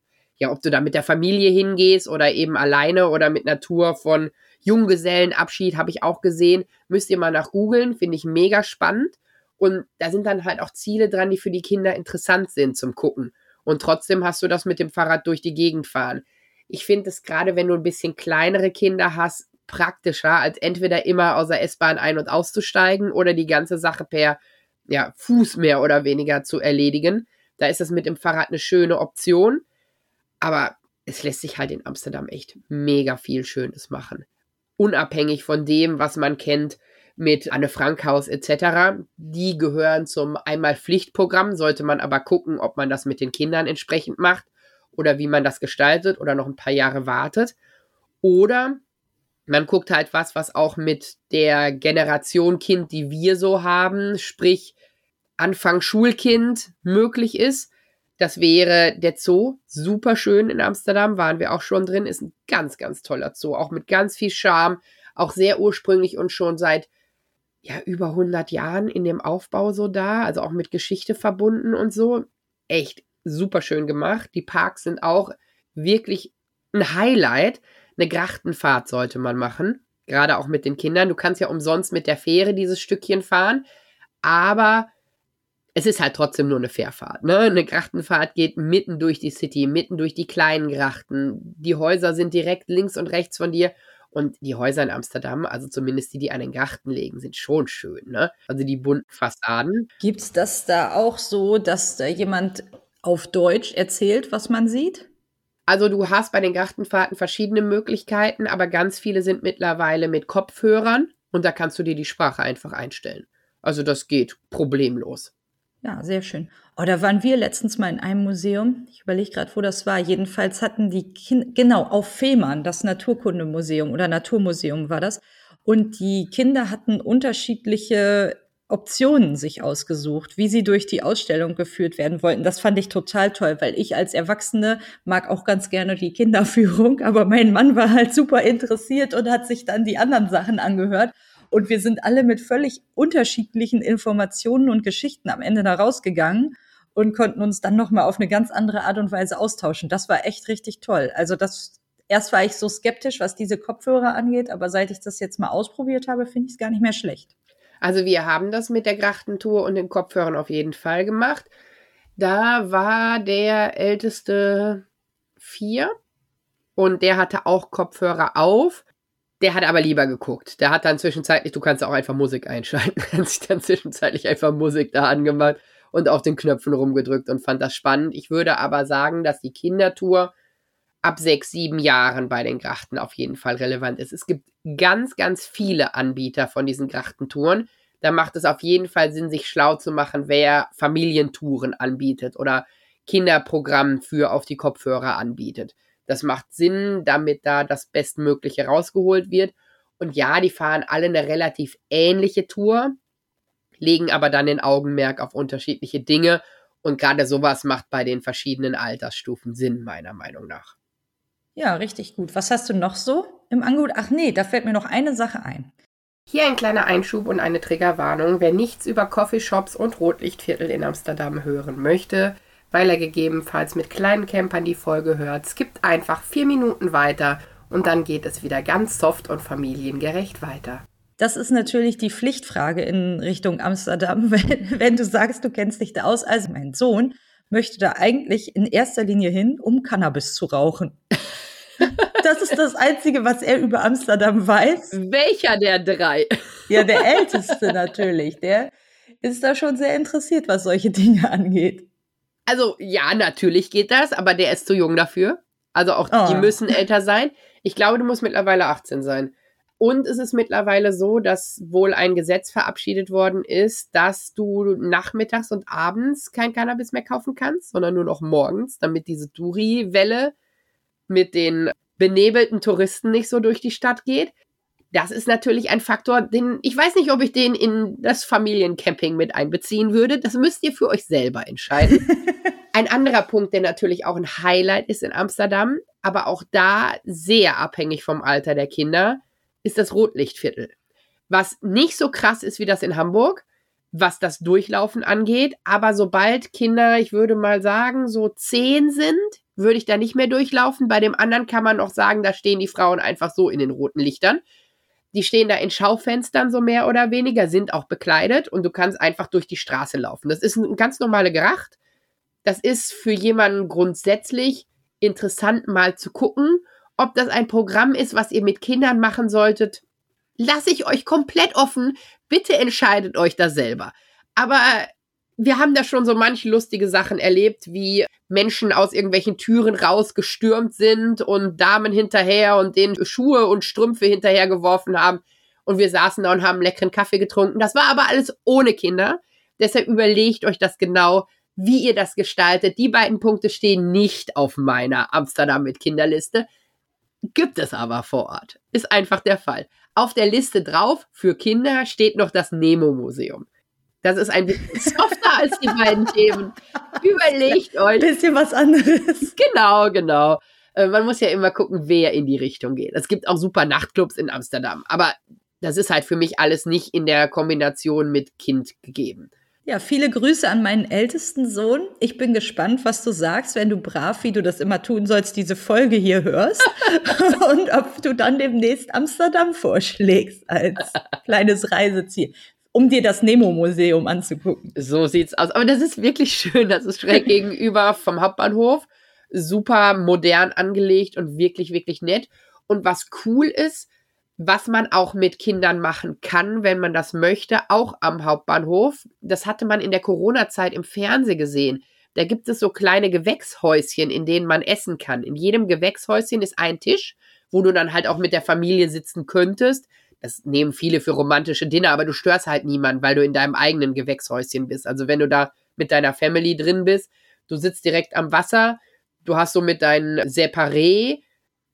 ja, ob du da mit der Familie hingehst oder eben alleine oder mit Tour von Junggesellenabschied, habe ich auch gesehen. Müsst ihr mal nach googeln, finde ich mega spannend. Und da sind dann halt auch Ziele dran, die für die Kinder interessant sind zum Gucken. Und trotzdem hast du das mit dem Fahrrad durch die Gegend fahren. Ich finde es gerade, wenn du ein bisschen kleinere Kinder hast, praktischer, als entweder immer aus der S-Bahn ein- und auszusteigen oder die ganze Sache per ja, Fuß mehr oder weniger zu erledigen. Da ist das mit dem Fahrrad eine schöne Option. Aber es lässt sich halt in Amsterdam echt mega viel Schönes machen. Unabhängig von dem, was man kennt mit Anne Frankhaus etc. Die gehören zum einmal Pflichtprogramm, sollte man aber gucken, ob man das mit den Kindern entsprechend macht oder wie man das gestaltet oder noch ein paar Jahre wartet. Oder man guckt halt was, was auch mit der Generation Kind, die wir so haben, sprich Anfang Schulkind möglich ist das wäre der Zoo, super schön in Amsterdam, waren wir auch schon drin, ist ein ganz, ganz toller Zoo, auch mit ganz viel Charme, auch sehr ursprünglich und schon seit ja über 100 Jahren in dem Aufbau so da, also auch mit Geschichte verbunden und so. Echt super schön gemacht. Die Parks sind auch wirklich ein Highlight. Eine Grachtenfahrt sollte man machen, gerade auch mit den Kindern. Du kannst ja umsonst mit der Fähre dieses Stückchen fahren, aber es ist halt trotzdem nur eine Fährfahrt. Ne? Eine Grachtenfahrt geht mitten durch die City, mitten durch die kleinen Grachten. Die Häuser sind direkt links und rechts von dir. Und die Häuser in Amsterdam, also zumindest die, die an den Grachten liegen, sind schon schön. Ne? Also die bunten Fassaden. Gibt's das da auch so, dass da jemand auf Deutsch erzählt, was man sieht? Also du hast bei den Grachtenfahrten verschiedene Möglichkeiten, aber ganz viele sind mittlerweile mit Kopfhörern und da kannst du dir die Sprache einfach einstellen. Also das geht problemlos. Ja, sehr schön. Oh, da waren wir letztens mal in einem Museum. Ich überlege gerade, wo das war. Jedenfalls hatten die Kinder, genau, auf Fehmarn, das Naturkundemuseum oder Naturmuseum war das. Und die Kinder hatten unterschiedliche Optionen sich ausgesucht, wie sie durch die Ausstellung geführt werden wollten. Das fand ich total toll, weil ich als Erwachsene mag auch ganz gerne die Kinderführung, aber mein Mann war halt super interessiert und hat sich dann die anderen Sachen angehört. Und wir sind alle mit völlig unterschiedlichen Informationen und Geschichten am Ende da rausgegangen und konnten uns dann nochmal auf eine ganz andere Art und Weise austauschen. Das war echt richtig toll. Also das, erst war ich so skeptisch, was diese Kopfhörer angeht, aber seit ich das jetzt mal ausprobiert habe, finde ich es gar nicht mehr schlecht. Also wir haben das mit der Grachtentour und den Kopfhörern auf jeden Fall gemacht. Da war der älteste vier und der hatte auch Kopfhörer auf. Der hat aber lieber geguckt. Der hat dann zwischenzeitlich, du kannst auch einfach Musik einschalten, [laughs] hat sich dann zwischenzeitlich einfach Musik da angemacht und auf den Knöpfen rumgedrückt und fand das spannend. Ich würde aber sagen, dass die Kindertour ab sechs, sieben Jahren bei den Grachten auf jeden Fall relevant ist. Es gibt ganz, ganz viele Anbieter von diesen Grachtentouren. Da macht es auf jeden Fall Sinn, sich schlau zu machen, wer Familientouren anbietet oder Kinderprogramm für auf die Kopfhörer anbietet. Das macht Sinn, damit da das Bestmögliche rausgeholt wird. Und ja, die fahren alle eine relativ ähnliche Tour, legen aber dann den Augenmerk auf unterschiedliche Dinge. Und gerade sowas macht bei den verschiedenen Altersstufen Sinn, meiner Meinung nach. Ja, richtig gut. Was hast du noch so im Angebot? Ach nee, da fällt mir noch eine Sache ein. Hier ein kleiner Einschub und eine Triggerwarnung. Wer nichts über Coffeeshops und Rotlichtviertel in Amsterdam hören möchte, weil er gegebenenfalls mit kleinen Campern die Folge hört. Skippt einfach vier Minuten weiter und dann geht es wieder ganz soft und familiengerecht weiter. Das ist natürlich die Pflichtfrage in Richtung Amsterdam, [laughs] wenn, wenn du sagst, du kennst dich da aus. Also mein Sohn möchte da eigentlich in erster Linie hin, um Cannabis zu rauchen. [laughs] Das ist das Einzige, was er über Amsterdam weiß. Welcher der drei? Ja, der Älteste natürlich. Der ist da schon sehr interessiert, was solche Dinge angeht. Also ja, natürlich geht das, aber der ist zu jung dafür. Also auch oh. die müssen älter sein. Ich glaube, du musst mittlerweile 18 sein. Und es ist mittlerweile so, dass wohl ein Gesetz verabschiedet worden ist, dass du nachmittags und abends kein Cannabis mehr kaufen kannst, sondern nur noch morgens, damit diese Duri-Welle mit den benebelten Touristen nicht so durch die Stadt geht. Das ist natürlich ein Faktor, den ich weiß nicht, ob ich den in das Familiencamping mit einbeziehen würde. Das müsst ihr für euch selber entscheiden. [laughs] ein anderer Punkt, der natürlich auch ein Highlight ist in Amsterdam, aber auch da sehr abhängig vom Alter der Kinder, ist das Rotlichtviertel. Was nicht so krass ist wie das in Hamburg, was das Durchlaufen angeht, aber sobald Kinder, ich würde mal sagen, so zehn sind, würde ich da nicht mehr durchlaufen. Bei dem anderen kann man noch sagen, da stehen die Frauen einfach so in den roten Lichtern. Die stehen da in Schaufenstern so mehr oder weniger, sind auch bekleidet und du kannst einfach durch die Straße laufen. Das ist ein ganz normale Geracht. Das ist für jemanden grundsätzlich interessant mal zu gucken, ob das ein Programm ist, was ihr mit Kindern machen solltet. Lasse ich euch komplett offen. Bitte entscheidet euch da selber. Aber wir haben da schon so manche lustige Sachen erlebt, wie Menschen aus irgendwelchen Türen rausgestürmt sind und Damen hinterher und denen Schuhe und Strümpfe hinterhergeworfen haben. Und wir saßen da und haben leckeren Kaffee getrunken. Das war aber alles ohne Kinder. Deshalb überlegt euch das genau, wie ihr das gestaltet. Die beiden Punkte stehen nicht auf meiner Amsterdam mit Kinderliste. Gibt es aber vor Ort. Ist einfach der Fall. Auf der Liste drauf für Kinder steht noch das Nemo-Museum. Das ist ein bisschen [laughs] softer als die beiden Themen. Überlegt euch. Bisschen was anderes. Genau, genau. Äh, man muss ja immer gucken, wer in die Richtung geht. Es gibt auch super Nachtclubs in Amsterdam, aber das ist halt für mich alles nicht in der Kombination mit Kind gegeben. Ja, viele Grüße an meinen ältesten Sohn. Ich bin gespannt, was du sagst, wenn du brav, wie du das immer tun sollst, diese Folge hier hörst. [laughs] und ob du dann demnächst Amsterdam vorschlägst als kleines Reiseziel. Um dir das Nemo-Museum anzugucken. So sieht's aus. Aber das ist wirklich schön. Das ist schräg [laughs] gegenüber vom Hauptbahnhof. Super modern angelegt und wirklich, wirklich nett. Und was cool ist, was man auch mit Kindern machen kann, wenn man das möchte, auch am Hauptbahnhof. Das hatte man in der Corona-Zeit im Fernsehen gesehen. Da gibt es so kleine Gewächshäuschen, in denen man essen kann. In jedem Gewächshäuschen ist ein Tisch, wo du dann halt auch mit der Familie sitzen könntest. Das nehmen viele für romantische Dinner, aber du störst halt niemanden, weil du in deinem eigenen Gewächshäuschen bist. Also wenn du da mit deiner Family drin bist, du sitzt direkt am Wasser, du hast so mit deinen Separé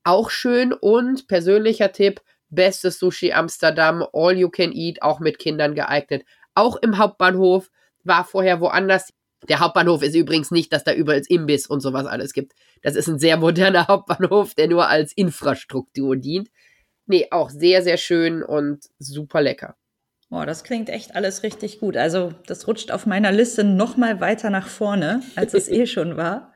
auch schön und persönlicher Tipp, bestes Sushi Amsterdam, all you can eat, auch mit Kindern geeignet. Auch im Hauptbahnhof, war vorher woanders. Der Hauptbahnhof ist übrigens nicht, dass da überall Imbiss und sowas alles gibt. Das ist ein sehr moderner [laughs] Hauptbahnhof, der nur als Infrastruktur dient. Nee, auch sehr, sehr schön und super lecker. Boah, das klingt echt alles richtig gut. Also, das rutscht auf meiner Liste noch mal weiter nach vorne, als es [laughs] eh schon war.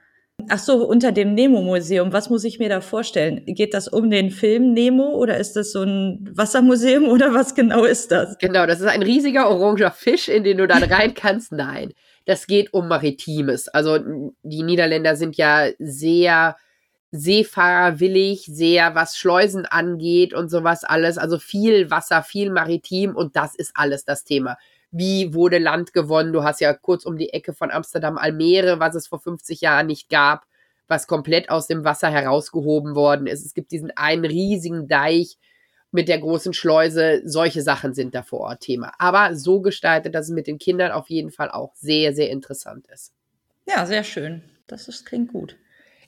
Ach so, unter dem Nemo-Museum, was muss ich mir da vorstellen? Geht das um den Film Nemo oder ist das so ein Wassermuseum oder was genau ist das? Genau, das ist ein riesiger oranger Fisch, in den du dann rein kannst. Nein, das geht um Maritimes. Also die Niederländer sind ja sehr seefahrerwillig, sehr was Schleusen angeht und sowas alles. Also viel Wasser, viel Maritim und das ist alles das Thema. Wie wurde Land gewonnen? Du hast ja kurz um die Ecke von Amsterdam Almere, was es vor 50 Jahren nicht gab, was komplett aus dem Wasser herausgehoben worden ist. Es gibt diesen einen riesigen Deich, mit der großen Schleuse, solche Sachen sind da vor Ort Thema. Aber so gestaltet, dass es mit den Kindern auf jeden Fall auch sehr, sehr interessant ist. Ja, sehr schön. Das ist, klingt gut.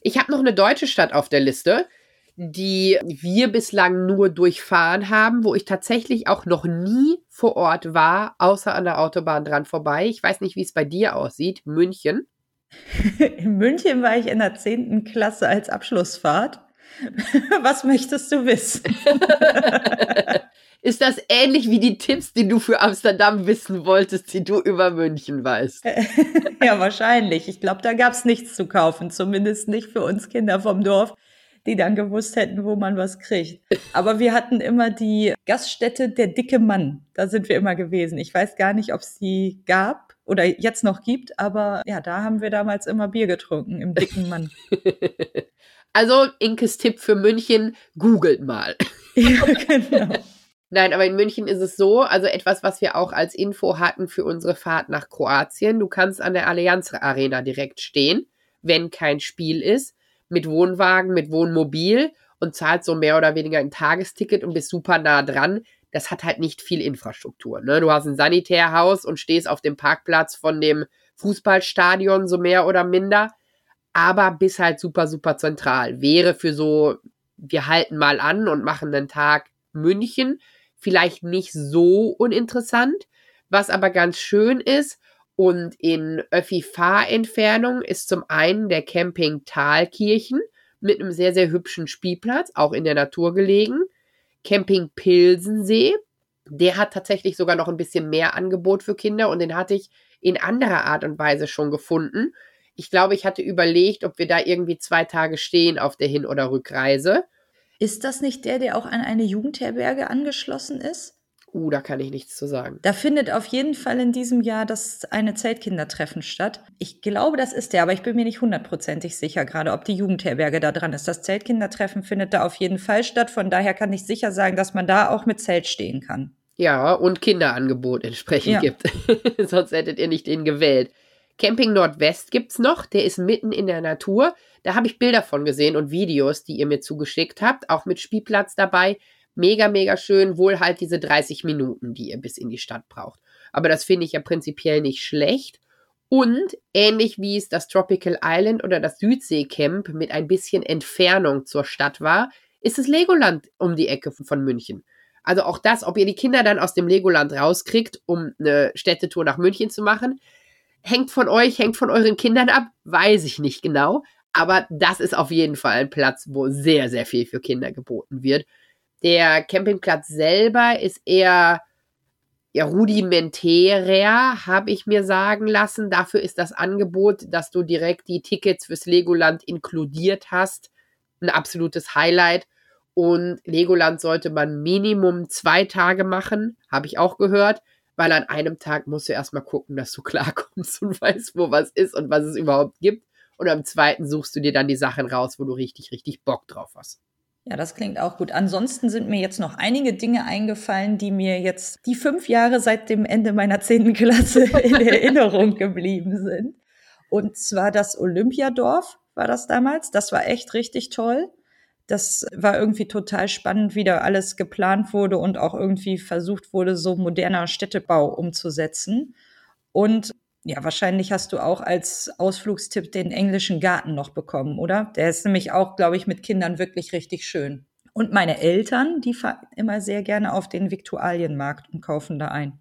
Ich habe noch eine deutsche Stadt auf der Liste, die wir bislang nur durchfahren haben, wo ich tatsächlich auch noch nie vor Ort war, außer an der Autobahn dran vorbei. Ich weiß nicht, wie es bei dir aussieht. München. [laughs] In München war ich in der 10. Klasse als Abschlussfahrt. [laughs] Was möchtest du wissen? [laughs] Ist das ähnlich wie die Tipps, die du für Amsterdam wissen wolltest, die du über München weißt? [laughs] ja, wahrscheinlich. Ich glaube, da gab es nichts zu kaufen, zumindest nicht für uns Kinder vom Dorf, die dann gewusst hätten, wo man was kriegt. Aber wir hatten immer die Gaststätte Der dicke Mann. Da sind wir immer gewesen. Ich weiß gar nicht, ob es die gab oder jetzt noch gibt, aber ja, da haben wir damals immer Bier getrunken im dicken Mann. [laughs] Also, Inkes Tipp für München, googelt mal. Ja, [laughs] genau. Nein, aber in München ist es so, also etwas, was wir auch als Info hatten für unsere Fahrt nach Kroatien. Du kannst an der Allianz Arena direkt stehen, wenn kein Spiel ist, mit Wohnwagen, mit Wohnmobil und zahlst so mehr oder weniger ein Tagesticket und bist super nah dran. Das hat halt nicht viel Infrastruktur. Ne? Du hast ein Sanitärhaus und stehst auf dem Parkplatz von dem Fußballstadion so mehr oder minder aber bis halt super, super zentral. Wäre für so, wir halten mal an und machen einen Tag München vielleicht nicht so uninteressant. Was aber ganz schön ist und in Öffi-Fahrentfernung ist zum einen der Camping Thalkirchen mit einem sehr, sehr hübschen Spielplatz, auch in der Natur gelegen. Camping Pilsensee, der hat tatsächlich sogar noch ein bisschen mehr Angebot für Kinder und den hatte ich in anderer Art und Weise schon gefunden. Ich glaube, ich hatte überlegt, ob wir da irgendwie zwei Tage stehen auf der Hin- oder Rückreise. Ist das nicht der, der auch an eine Jugendherberge angeschlossen ist? Uh, da kann ich nichts zu sagen. Da findet auf jeden Fall in diesem Jahr das eine Zeltkindertreffen statt. Ich glaube, das ist der, aber ich bin mir nicht hundertprozentig sicher, gerade ob die Jugendherberge da dran ist. Das Zeltkindertreffen findet da auf jeden Fall statt. Von daher kann ich sicher sagen, dass man da auch mit Zelt stehen kann. Ja, und Kinderangebot entsprechend ja. gibt. [laughs] Sonst hättet ihr nicht den gewählt. Camping Nordwest gibt's noch, der ist mitten in der Natur. Da habe ich Bilder von gesehen und Videos, die ihr mir zugeschickt habt, auch mit Spielplatz dabei. Mega, mega schön, wohl halt diese 30 Minuten, die ihr bis in die Stadt braucht. Aber das finde ich ja prinzipiell nicht schlecht. Und ähnlich wie es das Tropical Island oder das Südseecamp mit ein bisschen Entfernung zur Stadt war, ist es Legoland um die Ecke von München. Also auch das, ob ihr die Kinder dann aus dem Legoland rauskriegt, um eine Städtetour nach München zu machen, hängt von euch, hängt von euren Kindern ab, weiß ich nicht genau. Aber das ist auf jeden Fall ein Platz, wo sehr, sehr viel für Kinder geboten wird. Der Campingplatz selber ist eher ja, rudimentärer, habe ich mir sagen lassen. Dafür ist das Angebot, dass du direkt die Tickets fürs Legoland inkludiert hast, ein absolutes Highlight. Und Legoland sollte man Minimum zwei Tage machen, habe ich auch gehört. weil an einem Tag musst du erstmal gucken, dass du klarkommst [laughs] und weißt, wo was ist und was es überhaupt gibt. Und am zweiten suchst du dir dann die Sachen raus, wo du richtig, richtig Bock drauf hast. Ja, das klingt auch gut. Ansonsten sind mir jetzt noch einige Dinge eingefallen, die mir jetzt die fünf Jahre seit dem Ende meiner zehnten Klasse [laughs] in Erinnerung geblieben sind. Und zwar das Olympiadorf war das damals. Das war echt richtig toll. Das war irgendwie total spannend, wie da alles geplant wurde und auch irgendwie versucht wurde, so moderner Städtebau umzusetzen. Und ja, wahrscheinlich hast du auch als Ausflugstipp den englischen Garten noch bekommen, oder? Der ist nämlich auch, glaube ich, mit Kindern wirklich richtig schön. Und meine Eltern, die fahren immer sehr gerne auf den Viktualienmarkt und kaufen da ein.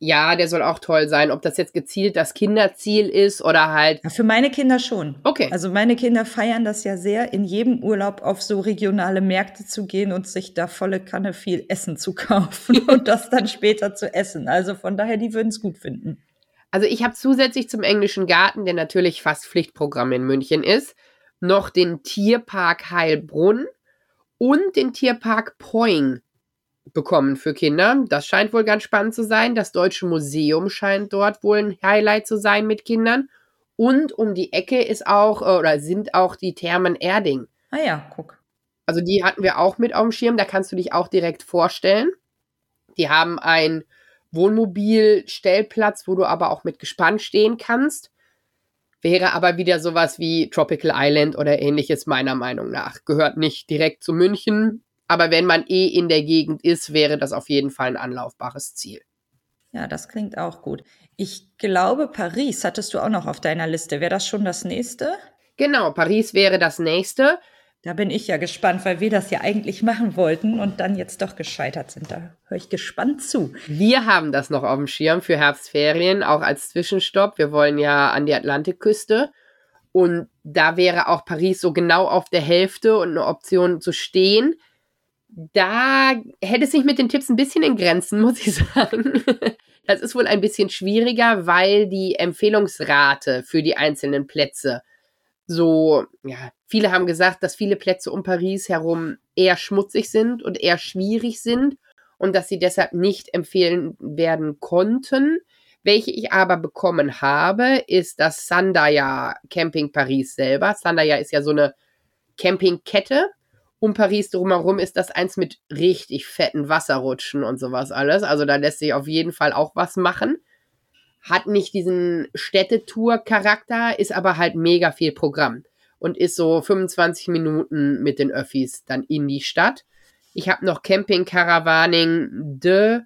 Ja, der soll auch toll sein. Ob das jetzt gezielt das Kinderziel ist oder halt. Ja, für meine Kinder schon. Okay. Also meine Kinder feiern das ja sehr, in jedem Urlaub auf so regionale Märkte zu gehen und sich da volle Kanne viel Essen zu [laughs] kaufen und das dann später zu essen. Also von daher, die würden es gut finden. Also ich habe zusätzlich zum englischen Garten, der natürlich fast Pflichtprogramm in München ist, noch den Tierpark Heilbrunn und den Tierpark Poing bekommen für Kinder. Das scheint wohl ganz spannend zu sein. Das Deutsche Museum scheint dort wohl ein Highlight zu sein mit Kindern. Und um die Ecke ist auch äh, oder sind auch die Thermen Erding. Ah ja, guck. Also die hatten wir auch mit auf dem Schirm. Da kannst du dich auch direkt vorstellen. Die haben ein Wohnmobilstellplatz, wo du aber auch mit Gespann stehen kannst. Wäre aber wieder sowas wie Tropical Island oder ähnliches meiner Meinung nach. Gehört nicht direkt zu München, aber wenn man eh in der Gegend ist, wäre das auf jeden Fall ein anlaufbares Ziel. Ja, das klingt auch gut. Ich glaube, Paris hattest du auch noch auf deiner Liste. Wäre das schon das nächste? Genau, Paris wäre das nächste. Da bin ich ja gespannt, weil wir das ja eigentlich machen wollten und dann jetzt doch gescheitert sind. Da höre ich gespannt zu. Wir haben das noch auf dem Schirm für Herbstferien, auch als Zwischenstopp. Wir wollen ja an die Atlantikküste. Und da wäre auch Paris so genau auf der Hälfte und eine Option zu stehen da hätte es sich mit den Tipps ein bisschen in Grenzen, [laughs] muss ich sagen. Das ist wohl ein bisschen schwieriger, weil die Empfehlungsrate für die einzelnen Plätze so, ja, viele haben gesagt, dass viele Plätze um Paris herum eher schmutzig sind und eher schwierig sind und dass sie deshalb nicht empfehlen werden konnten. Welche ich aber bekommen habe, ist das Sandaya Camping Paris selber. Sandaya ist ja so eine Campingkette um Paris drumherum ist das eins mit richtig fetten Wasserrutschen und sowas alles. Also da lässt sich auf jeden Fall auch was machen. Hat nicht diesen Städtetour-Charakter, ist aber halt mega viel Programm und ist so 25 Minuten mit den Öffis dann in die Stadt. Ich habe noch Camping Caravaning de,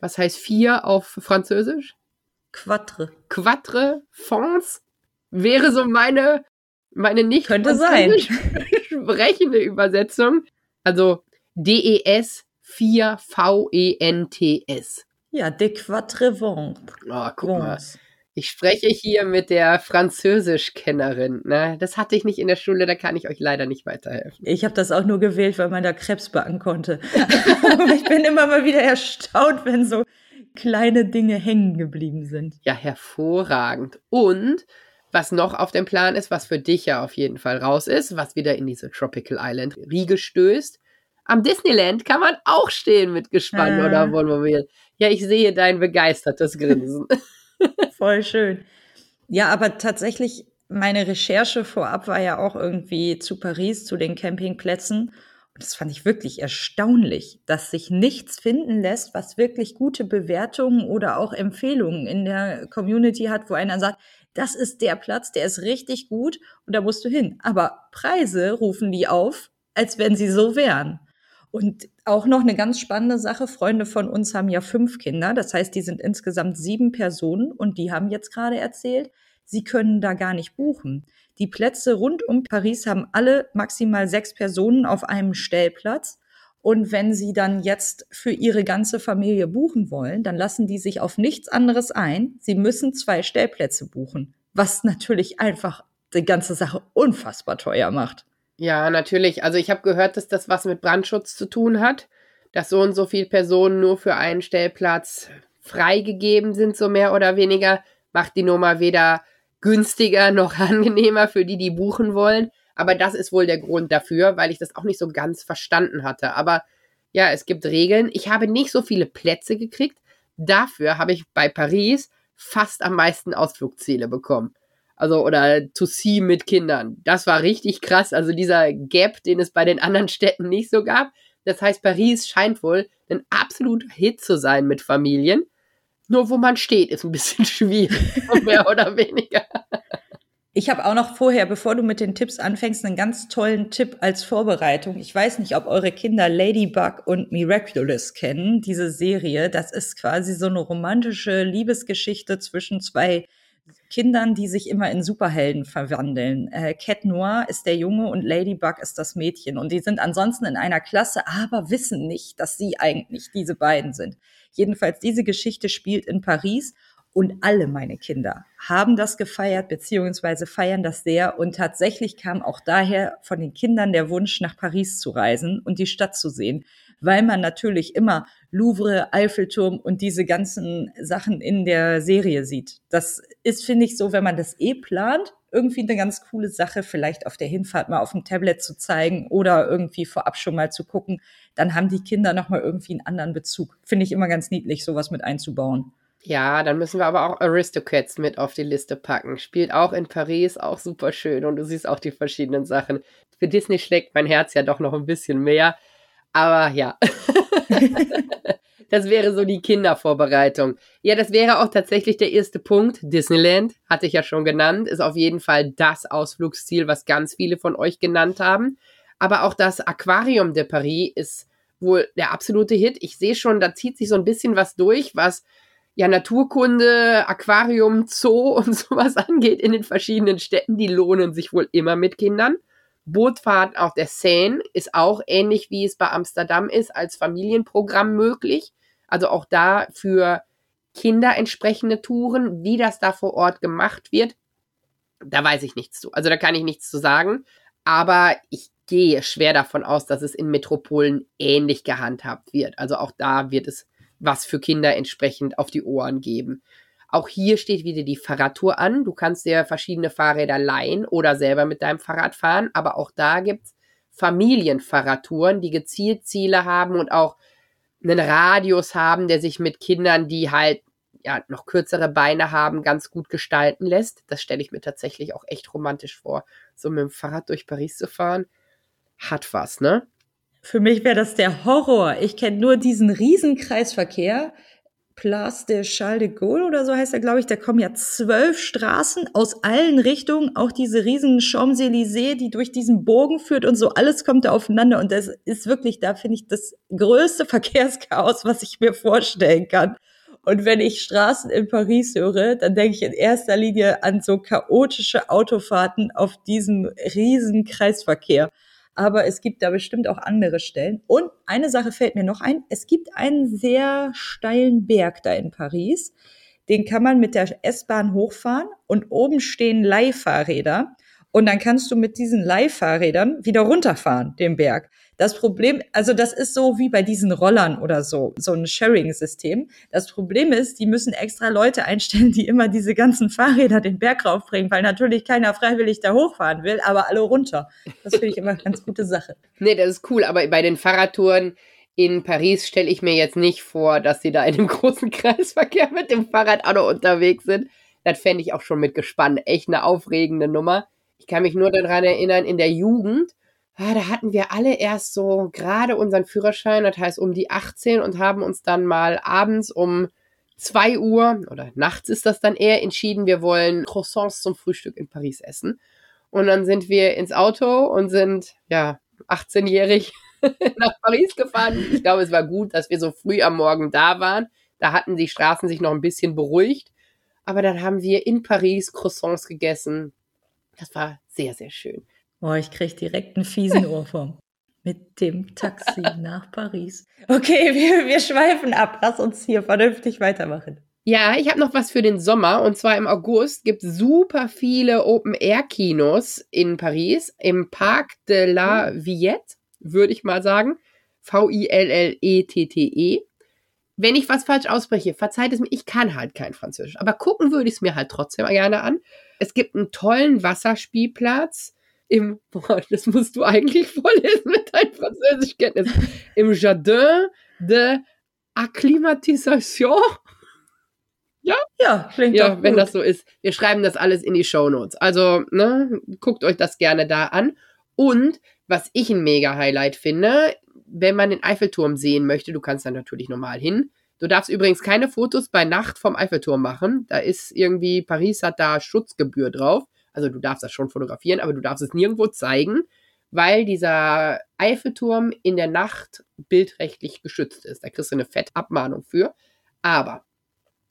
was heißt vier auf Französisch? Quatre. Quatre France wäre so meine meine nicht Könnte sein. [laughs] sprechende Übersetzung. Also D-E-S 4-V-E-N-T-S. Ja, de Quatrevent. Oh, guck mal. Ich spreche hier mit der Französischkennerin. Ne? Das hatte ich nicht in der Schule, da kann ich euch leider nicht weiterhelfen. Ich habe das auch nur gewählt, weil man da Krebs backen konnte. [laughs] Ich bin immer mal wieder erstaunt, wenn so kleine Dinge hängen geblieben sind. Ja, hervorragend. Und was noch auf dem Plan ist, was für dich ja auf jeden Fall raus ist, was wieder in diese Tropical Island Riege stößt. Am Disneyland kann man auch stehen mit Gespann äh. oder Wohnmobil. Ja, ich sehe dein begeistertes Grinsen. [laughs] Voll schön. Ja, aber tatsächlich, meine Recherche vorab war ja auch irgendwie zu Paris, zu den Campingplätzen. Und das fand ich wirklich erstaunlich, dass sich nichts finden lässt, was wirklich gute Bewertungen oder auch Empfehlungen in der Community hat, wo einer sagt, das ist der Platz, der ist richtig gut und da musst du hin. Aber Preise rufen die auf, als wenn sie so wären. Und auch noch eine ganz spannende Sache. Freunde von uns haben ja fünf Kinder. Das heißt, die sind insgesamt sieben Personen und die haben jetzt gerade erzählt, sie können da gar nicht buchen. Die Plätze rund um Paris haben alle maximal sechs Personen auf einem Stellplatz. Und wenn sie dann jetzt für ihre ganze Familie buchen wollen, dann lassen die sich auf nichts anderes ein. Sie müssen zwei Stellplätze buchen, was natürlich einfach die ganze Sache unfassbar teuer macht. Ja, natürlich. Also ich habe gehört, dass das was mit Brandschutz zu tun hat, dass so und so viele Personen nur für einen Stellplatz freigegeben sind, so mehr oder weniger, macht die Nummer weder günstiger [laughs] noch angenehmer für die, die buchen wollen. Aber das ist wohl der Grund dafür, weil ich das auch nicht so ganz verstanden hatte. Aber ja, es gibt Regeln. Ich habe nicht so viele Plätze gekriegt. Dafür habe ich bei Paris fast am meisten Ausflugsziele bekommen. Also, oder to see mit Kindern. Das war richtig krass. Also dieser Gap, den es bei den anderen [laughs] Städten nicht so gab. Das heißt, Paris scheint wohl ein absoluter Hit zu sein mit Familien. Nur wo man steht, ist ein bisschen [laughs] schwierig, mehr oder weniger. Ich habe auch noch vorher, bevor du mit den Tipps anfängst, einen ganz tollen Tipp als Vorbereitung. Ich weiß nicht, ob eure Kinder Ladybug und Miraculous kennen, diese Serie. Das ist quasi so eine romantische Liebesgeschichte zwischen zwei Kindern, die sich immer in Superhelden verwandeln. Äh, Cat Noir ist der Junge und Ladybug ist das Mädchen. Und die sind ansonsten in einer Klasse, aber wissen nicht, dass sie eigentlich diese beiden sind. Jedenfalls, diese Geschichte spielt in Paris und alle meine Kinder haben das gefeiert, beziehungsweise feiern das sehr. Und tatsächlich kam auch daher von den Kindern der Wunsch, nach Paris zu reisen und die Stadt zu sehen, weil man natürlich immer Louvre, Eiffelturm und diese ganzen Sachen in der Serie sieht. Das ist, finde ich, so, wenn man das eh plant, irgendwie eine ganz coole Sache, vielleicht auf der Hinfahrt mal auf dem Tablet zu zeigen oder irgendwie vorab schon mal zu gucken. Dann haben die Kinder nochmal irgendwie einen anderen Bezug. Finde ich immer ganz niedlich, sowas mit einzubauen. Ja, dann müssen wir aber auch Aristocats mit auf die Liste packen. Spielt auch in Paris, auch super schön und du siehst auch die verschiedenen Sachen. Für Disney schlägt mein Herz ja doch noch ein bisschen mehr. Aber ja. [laughs] das wäre so die Kindervorbereitung. Ja, das wäre auch tatsächlich der erste Punkt. Disneyland, hatte ich ja schon genannt, ist auf jeden Fall das Ausflugsziel, was ganz viele von euch genannt haben. Aber auch das Aquarium de Paris ist wohl der absolute Hit. Ich sehe schon, da zieht sich so ein bisschen was durch, was ja, Naturkunde, Aquarium, Zoo und [laughs] sowas angeht in den verschiedenen Städten, die lohnen sich wohl immer mit Kindern. Bootfahrt auf der Seine ist auch ähnlich wie es bei Amsterdam ist, als Familienprogramm möglich. Also auch da für Kinder entsprechende Touren, wie das da vor Ort gemacht wird, da weiß ich nichts zu. Also da kann ich nichts zu sagen. Aber ich gehe schwer davon aus, dass es in Metropolen ähnlich gehandhabt wird. Also auch da wird es was für Kinder entsprechend auf die Ohren geben. Auch hier steht wieder die Fahrradtour an. Du kannst dir verschiedene Fahrräder leihen oder selber mit deinem Fahrrad fahren, aber auch da gibt's Familienfahrradtouren, die gezielt Ziele haben und auch einen Radius haben, der sich mit Kindern, die halt ja noch kürzere Beine haben, ganz gut gestalten lässt. Das stelle ich mir tatsächlich auch echt romantisch vor, so mit dem Fahrrad durch Paris zu fahren. Hat was, ne? Für mich wäre das der Horror. Ich kenne nur diesen Riesenkreisverkehr. Place de Charles de Gaulle oder so heißt er, glaube ich. Da kommen ja zwölf Straßen aus allen Richtungen. Auch diese riesen Champs-Élysées, die durch diesen Bogen führt und so. Alles kommt da aufeinander. Und das ist wirklich, da finde ich, das größte [laughs] Verkehrschaos, was ich mir vorstellen kann. Und wenn ich Straßen in Paris höre, dann denke ich in erster Linie an so chaotische Autofahrten auf diesem riesen Kreisverkehr aber es gibt da bestimmt auch andere Stellen. Und eine Sache fällt mir noch ein. Es gibt einen sehr steilen Berg da in Paris. Den kann man mit der S-Bahn hochfahren und oben stehen Leihfahrräder. Und dann kannst du mit diesen Leihfahrrädern wieder runterfahren, den Berg. Das Problem, also das ist so wie bei diesen Rollern oder so, so ein Sharing-System. Das Problem ist, die müssen extra Leute einstellen, die immer diese ganzen Fahrräder den Berg raufbringen, weil natürlich keiner freiwillig da hochfahren will, aber alle runter. Das finde ich immer eine ganz gute Sache. Nee, das ist cool, aber bei den Fahrradtouren in Paris stelle ich mir jetzt nicht vor, dass sie da in einem [laughs] großen Kreisverkehr mit dem Fahrrad auch noch unterwegs sind. Das fände ich auch schon mit gespannt. Echt eine aufregende Nummer. Ich kann mich nur daran erinnern, in der Jugend ah, da hatten wir alle erst so gerade unseren Führerschein, das heißt um die 18 und haben uns dann mal abends um 2 Uhr oder nachts ist das dann eher entschieden, wir wollen Croissants zum Frühstück in Paris essen. Und dann sind wir ins Auto und sind, ja, 18-jährig [laughs] nach Paris gefahren. Ich glaube, es war gut, dass wir so früh am Morgen da waren. Da hatten die Straßen sich noch ein bisschen beruhigt. Aber dann haben wir in Paris Croissants gegessen. Das war sehr, sehr schön. Oh, ich kriege direkt einen fiesen [laughs] Ohrform. Mit dem Taxi nach Paris. Okay, [laughs] wir, wir schweifen ab. Lass uns hier vernünftig weitermachen. Ja, ich habe noch was für den Sommer. Und zwar im August gibt es super viele Open-Air-Kinos in Paris. Im Parc de la hm. Villette, würde ich mal sagen. V-I-L-L-E-T-T-E. -E. Wenn ich was falsch ausspreche, verzeiht es mir, ich kann halt kein Französisch. Aber gucken würde ich es mir halt trotzdem gerne an. Es gibt einen tollen Wasserspielplatz im, [laughs] boah, das musst du eigentlich vorlesen mit deinem Französischkenntnis, im Jardin de Acclimatisation. Ja? Ja, klingt Ja, wenn gut. das so ist. Wir schreiben das alles in die Shownotes. Also, ne, guckt euch das gerne da an. Und was ich ein mega Highlight finde, wenn man den Eiffelturm sehen möchte, du kannst da natürlich normal hin. Du darfst übrigens keine Fotos bei Nacht vom Eiffelturm machen. Da ist irgendwie, Paris hat da Schutzgebühr drauf. Also du darfst das schon fotografieren, aber du darfst es nirgendwo zeigen, weil dieser Eiffelturm in der Nacht bildrechtlich geschützt ist. Da kriegst du eine Fettabmahnung für. Aber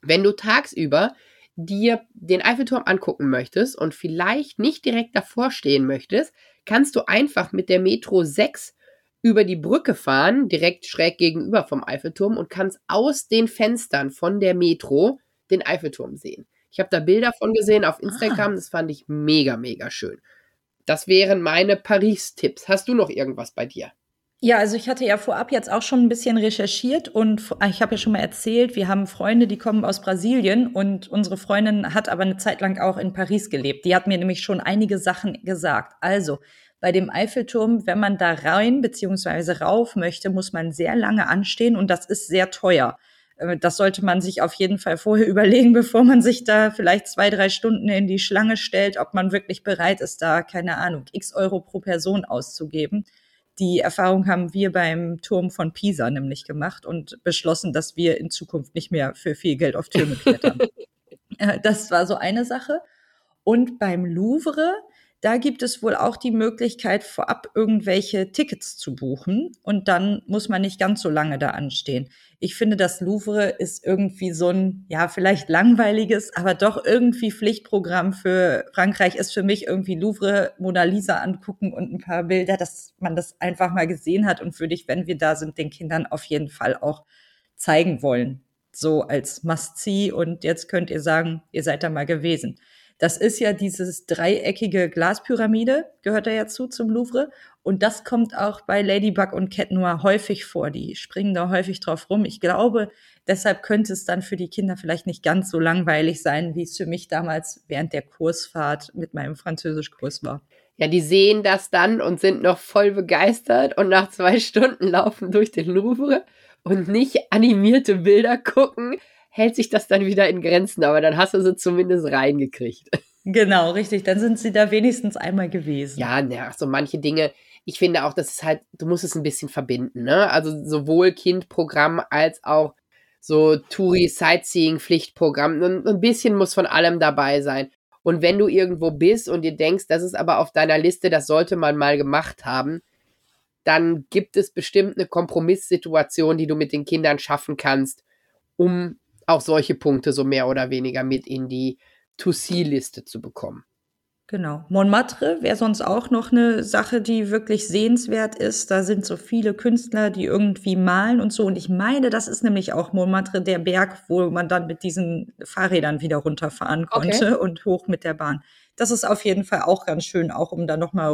wenn du tagsüber dir den Eiffelturm angucken möchtest und vielleicht nicht direkt davor stehen möchtest, kannst du einfach mit der Metro 6 über die Brücke fahren, direkt schräg gegenüber vom Eiffelturm und kannst aus den Fenstern von der Metro den Eiffelturm sehen. Ich habe da Bilder von gesehen auf Instagram, das fand ich mega, mega schön. Das wären meine Paris-Tipps. Hast du noch irgendwas bei dir? Ja, also ich hatte ja vorab jetzt auch schon ein bisschen recherchiert und f- ich habe ja schon mal erzählt, wir haben Freunde, die kommen aus Brasilien und unsere Freundin hat aber eine Zeit lang auch in Paris gelebt. Die hat mir nämlich schon einige Sachen gesagt. Also bei dem Eiffelturm, wenn man da rein beziehungsweise rauf möchte, muss man sehr lange anstehen und das ist sehr teuer. Äh, Das sollte man sich auf jeden Fall vorher [laughs] überlegen, bevor man sich da vielleicht zwei, drei Stunden in die Schlange stellt, ob man wirklich bereit ist, da, keine Ahnung, x Euro pro Person auszugeben. Die Erfahrung haben wir beim Turm von Pisa nämlich gemacht und beschlossen, dass wir in Zukunft nicht mehr für viel Geld auf Türme klettern. [laughs] Äh, das war so eine Sache. Und beim Louvre, da gibt es wohl auch die Möglichkeit, vorab irgendwelche Tickets zu buchen. Und dann muss man nicht ganz so lange da anstehen. Ich finde, das Louvre ist irgendwie so ein, ja, vielleicht langweiliges, aber doch irgendwie Pflichtprogramm für Frankreich ist für mich irgendwie Louvre, Mona Lisa angucken und ein paar Bilder, dass man das einfach mal gesehen hat und würde ich, wenn wir da sind, den Kindern auf jeden Fall auch zeigen wollen. So als Must-See und jetzt könnt ihr sagen, ihr seid da mal gewesen. Das ist ja dieses dreieckige Glaspyramide, gehört da ja zu zum Louvre. Und das kommt auch bei Ladybug und Cat Noir häufig vor. Die springen da häufig drauf rum. Ich glaube, deshalb könnte es dann für die Kinder vielleicht nicht ganz so langweilig sein, wie es für mich damals während der Kursfahrt mit meinem Französischkurs war. Ja, die sehen das dann und sind noch voll begeistert und nach zwei Stunden laufen durch den Louvre und nicht animierte Bilder gucken, hält sich das dann wieder in Grenzen, aber dann hast du sie zumindest reingekriegt. [laughs] Genau, richtig. Dann sind sie da wenigstens einmal gewesen. Ja, na, so manche Dinge, ich finde auch, das ist halt, du musst es ein bisschen verbinden, ne? Also sowohl Kindprogramm als auch so Touri-Sightseeing-Pflichtprogramm. Ein, ein bisschen muss von allem dabei sein. Und wenn du irgendwo bist und dir denkst, das ist aber auf deiner Liste, das sollte man mal gemacht haben, dann gibt es bestimmt eine Kompromisssituation, die du mit den Kindern schaffen kannst, um auch solche Punkte so mehr oder weniger mit in die To-See-Liste zu bekommen. Genau. Montmartre wäre sonst auch noch eine Sache, die wirklich sehenswert ist. Da sind so viele Künstler, die irgendwie malen und so. Und ich meine, das ist nämlich auch Montmartre, der Berg, wo man dann mit diesen Fahrrädern wieder runterfahren Okay. konnte und hoch mit der Bahn. Das ist auf jeden Fall auch ganz schön, auch um da nochmal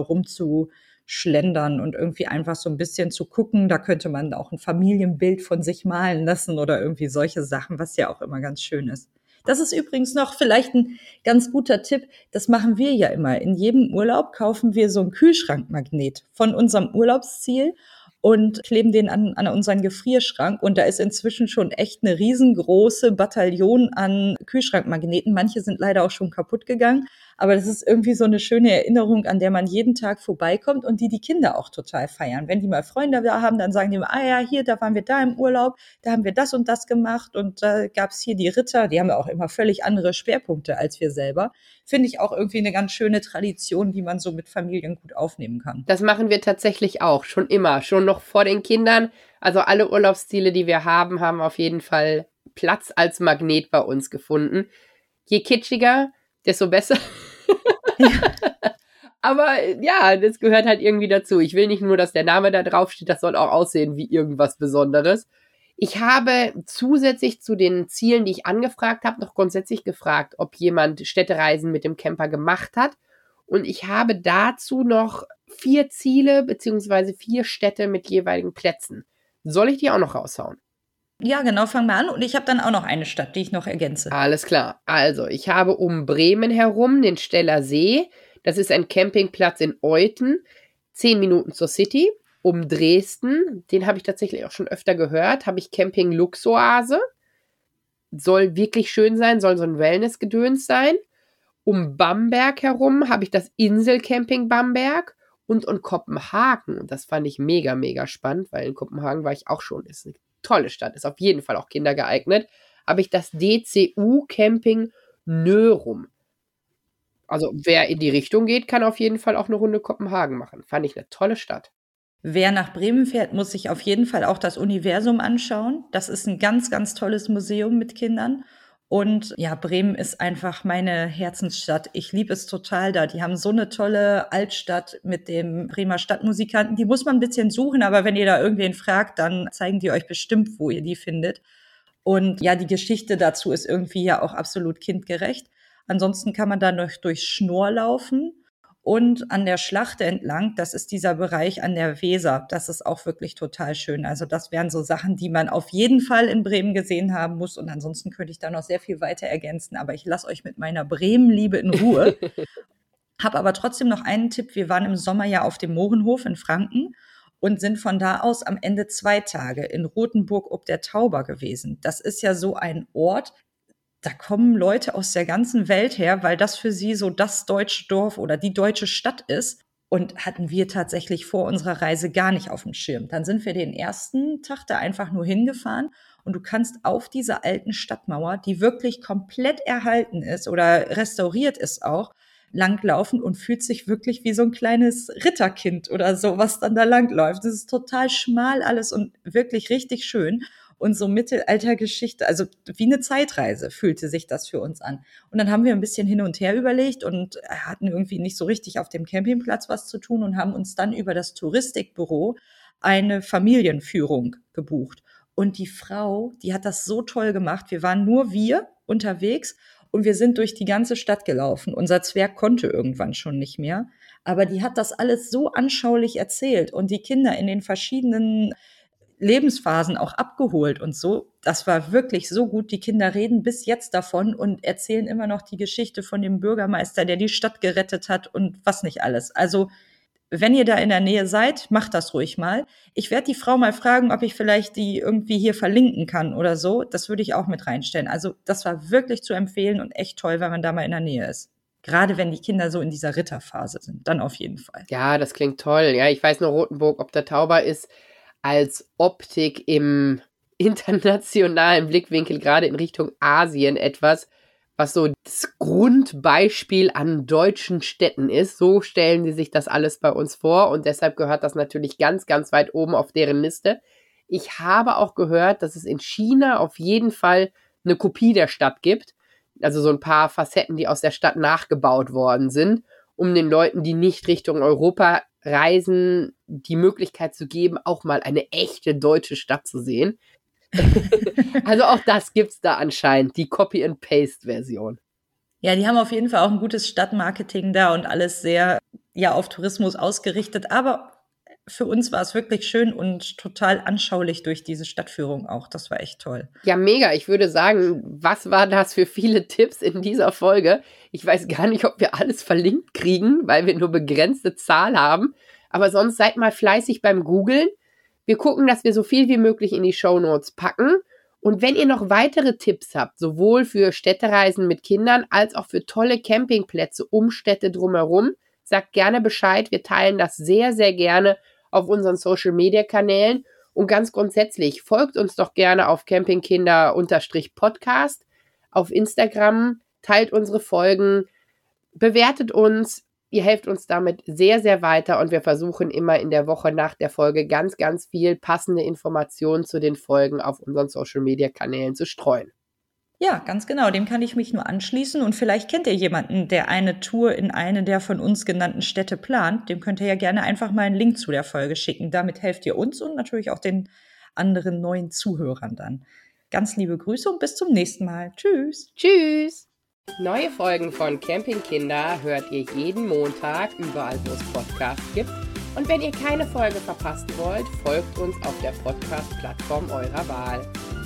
rumzuschlendern und irgendwie einfach so ein bisschen zu gucken. Da könnte man auch ein Familienbild von sich malen lassen oder irgendwie solche Sachen, was ja auch immer ganz schön ist. Das ist übrigens noch vielleicht ein ganz guter Tipp. Das machen wir ja immer. In jedem Urlaub kaufen wir so einen Kühlschrankmagnet von unserem Urlaubsziel und kleben den an, an unseren Gefrierschrank. Und da ist inzwischen schon echt eine riesengroße Bataillon an Kühlschrankmagneten. Manche sind leider auch schon kaputt gegangen. Aber das ist irgendwie so eine schöne Erinnerung, an der man jeden Tag vorbeikommt und die die Kinder auch total feiern. Wenn die mal Freunde da haben, dann sagen die immer, ah ja, hier, da waren wir da im Urlaub, da haben wir das und das gemacht und da gab's hier die Ritter, die haben ja auch immer völlig andere Schwerpunkte als wir selber. Finde ich auch irgendwie eine ganz schöne Tradition, die man so mit Familien gut aufnehmen kann. Das machen wir tatsächlich auch, schon immer, schon noch vor den Kindern. Also alle Urlaubsziele, die wir haben, haben auf jeden Fall Platz als Magnet bei uns gefunden. Je kitschiger, desto besser. [laughs] [laughs] Aber ja, das gehört halt irgendwie dazu. Ich will nicht nur, dass der Name da drauf steht, das soll auch aussehen wie irgendwas Besonderes. Ich habe zusätzlich zu den Zielen, die ich angefragt habe, noch grundsätzlich gefragt, ob jemand Städtereisen mit dem Camper gemacht hat. Und ich habe dazu noch vier Ziele beziehungsweise vier Städte mit jeweiligen Plätzen. Soll ich die auch noch raushauen? Ja, genau, fang mal an. Und ich habe dann auch noch eine Stadt, die ich noch ergänze. Alles klar. Also, ich habe um Bremen herum den Steller See. Das ist ein Campingplatz in Euthen. Zehn Minuten zur City. Um Dresden, den habe ich tatsächlich auch schon öfter gehört, habe ich Camping Luxoase. soll wirklich schön sein, soll so ein Wellness-Gedöns sein. Um Bamberg herum habe ich das Inselcamping Bamberg und in Kopenhagen. Und das fand ich mega, mega spannend, weil in Kopenhagen war ich auch schon. Ist eine tolle Stadt, ist auf jeden Fall auch Kinder geeignet. Habe ich das DCU Camping Nörum. Also wer in die Richtung geht, kann auf jeden Fall auch eine Runde Kopenhagen machen. Fand ich eine tolle Stadt. Wer nach Bremen fährt, muss sich auf jeden Fall auch das Universum anschauen. Das ist ein ganz, ganz tolles Museum mit Kindern. Und ja, Bremen ist einfach meine Herzensstadt. Ich liebe es total da. Die haben so eine tolle Altstadt mit dem Bremer Stadtmusikanten. Die muss man ein bisschen suchen, aber wenn ihr da irgendwen fragt, dann zeigen die euch bestimmt, wo ihr die findet. Und ja, die Geschichte dazu ist irgendwie ja auch absolut kindgerecht. Ansonsten kann man da noch durch Schnur laufen und an der Schlachte entlang, das ist dieser Bereich an der Weser. Das ist auch wirklich total schön. Also das wären so Sachen, die man auf jeden Fall in Bremen gesehen haben muss. Und ansonsten könnte ich da noch sehr viel weiter ergänzen. Aber ich lasse euch mit meiner Bremen-Liebe in Ruhe. [laughs] Hab aber trotzdem noch einen Tipp. Wir waren im Sommer ja auf dem Mohrenhof in Franken und sind von da aus am Ende zwei Tage in Rothenburg ob der Tauber gewesen. Das ist ja so ein Ort, da kommen Leute aus der ganzen Welt her, weil das für sie so das deutsche Dorf oder die deutsche Stadt ist. Und hatten wir tatsächlich vor unserer Reise gar nicht auf dem Schirm. Dann sind wir den ersten Tag da einfach nur hingefahren und du kannst auf dieser alten Stadtmauer, die wirklich komplett erhalten ist oder restauriert ist auch, langlaufen und fühlt sich wirklich wie so ein kleines Ritterkind oder so, was dann da langläuft. Das ist total schmal alles und wirklich richtig schön und so Mittelaltergeschichte, also wie eine Zeitreise fühlte sich das für uns an. Und dann haben wir ein bisschen hin und her überlegt und hatten irgendwie nicht so richtig auf dem Campingplatz was zu tun und haben uns dann über das Touristikbüro eine Familienführung gebucht. Und die Frau, die hat das so toll gemacht. Wir waren nur wir unterwegs und wir sind durch die ganze Stadt gelaufen. Unser Zwerg konnte irgendwann schon nicht mehr. Aber die hat das alles so anschaulich erzählt und die Kinder in den verschiedenen Lebensphasen auch abgeholt und so. Das war wirklich so gut. Die Kinder reden bis jetzt davon und erzählen immer noch die Geschichte von dem Bürgermeister, der die Stadt gerettet hat und was nicht alles. Also, wenn ihr da in der Nähe seid, macht das ruhig mal. Ich werde die Frau mal fragen, ob ich vielleicht die irgendwie hier verlinken kann oder so. Das würde ich auch mit reinstellen. Also, das war wirklich zu empfehlen und echt toll, wenn man da mal in der Nähe ist. Gerade wenn die Kinder so in dieser Ritterphase sind, dann auf jeden Fall. Ja, das klingt toll. Ja, ich weiß nur Rotenburg, ob der Tauber ist als Optik im [laughs] internationalen Blickwinkel, gerade in Richtung Asien, etwas, was so das Grundbeispiel an deutschen Städten ist. So stellen sie sich das alles bei uns vor und deshalb gehört das natürlich ganz, ganz weit oben auf deren Liste. Ich habe auch gehört, dass es in China auf jeden Fall eine Kopie der Stadt gibt. Also so ein paar Facetten, die aus der Stadt nachgebaut worden sind, um den Leuten, die nicht Richtung Europa Reisen die Möglichkeit zu geben, auch mal eine echte deutsche Stadt zu sehen. [laughs] also auch das gibt's da anscheinend, die Copy-and-Paste-Version. Ja, die haben auf jeden Fall auch ein gutes Stadtmarketing da und alles sehr ja auf Tourismus ausgerichtet. Aber für uns war es wirklich schön und total anschaulich durch diese Stadtführung auch. Das war echt toll. Ja, mega. Ich würde sagen, was war das für viele [laughs] Tipps in dieser Folge? Ich weiß gar nicht, ob wir alles verlinkt kriegen, weil wir nur begrenzte Zahl haben. Aber sonst seid mal fleißig beim Googlen. Wir gucken, dass wir so viel wie möglich in die Show Notes packen. Und wenn ihr noch weitere Tipps habt, sowohl für Städtereisen mit Kindern als auch für tolle Campingplätze um Städte drumherum, sagt gerne Bescheid. Wir teilen das sehr, sehr gerne auf unseren Social Media Kanälen. Und ganz grundsätzlich folgt uns doch gerne auf Campingkinder-Podcast auf Instagram, teilt unsere Folgen, bewertet uns. Ihr helft uns damit sehr, sehr weiter und wir versuchen immer in der Woche nach der Folge ganz, ganz viel passende Informationen zu den Folgen auf unseren Social Media Kanälen zu streuen. Ja, ganz genau. Dem kann ich mich nur anschließen. Und vielleicht kennt ihr jemanden, der eine Tour in eine der von uns genannten Städte plant. Dem könnt ihr ja gerne einfach mal einen Link zu der Folge schicken. Damit helft ihr uns und natürlich auch den anderen neuen Zuhörern dann. Ganz liebe Grüße und bis zum nächsten Mal. Tschüss. Tschüss. Neue Folgen von Campingkinder hört ihr jeden Montag überall, wo es Podcasts gibt. Und wenn ihr keine Folge verpassen wollt, folgt uns auf der Podcast-Plattform eurer Wahl.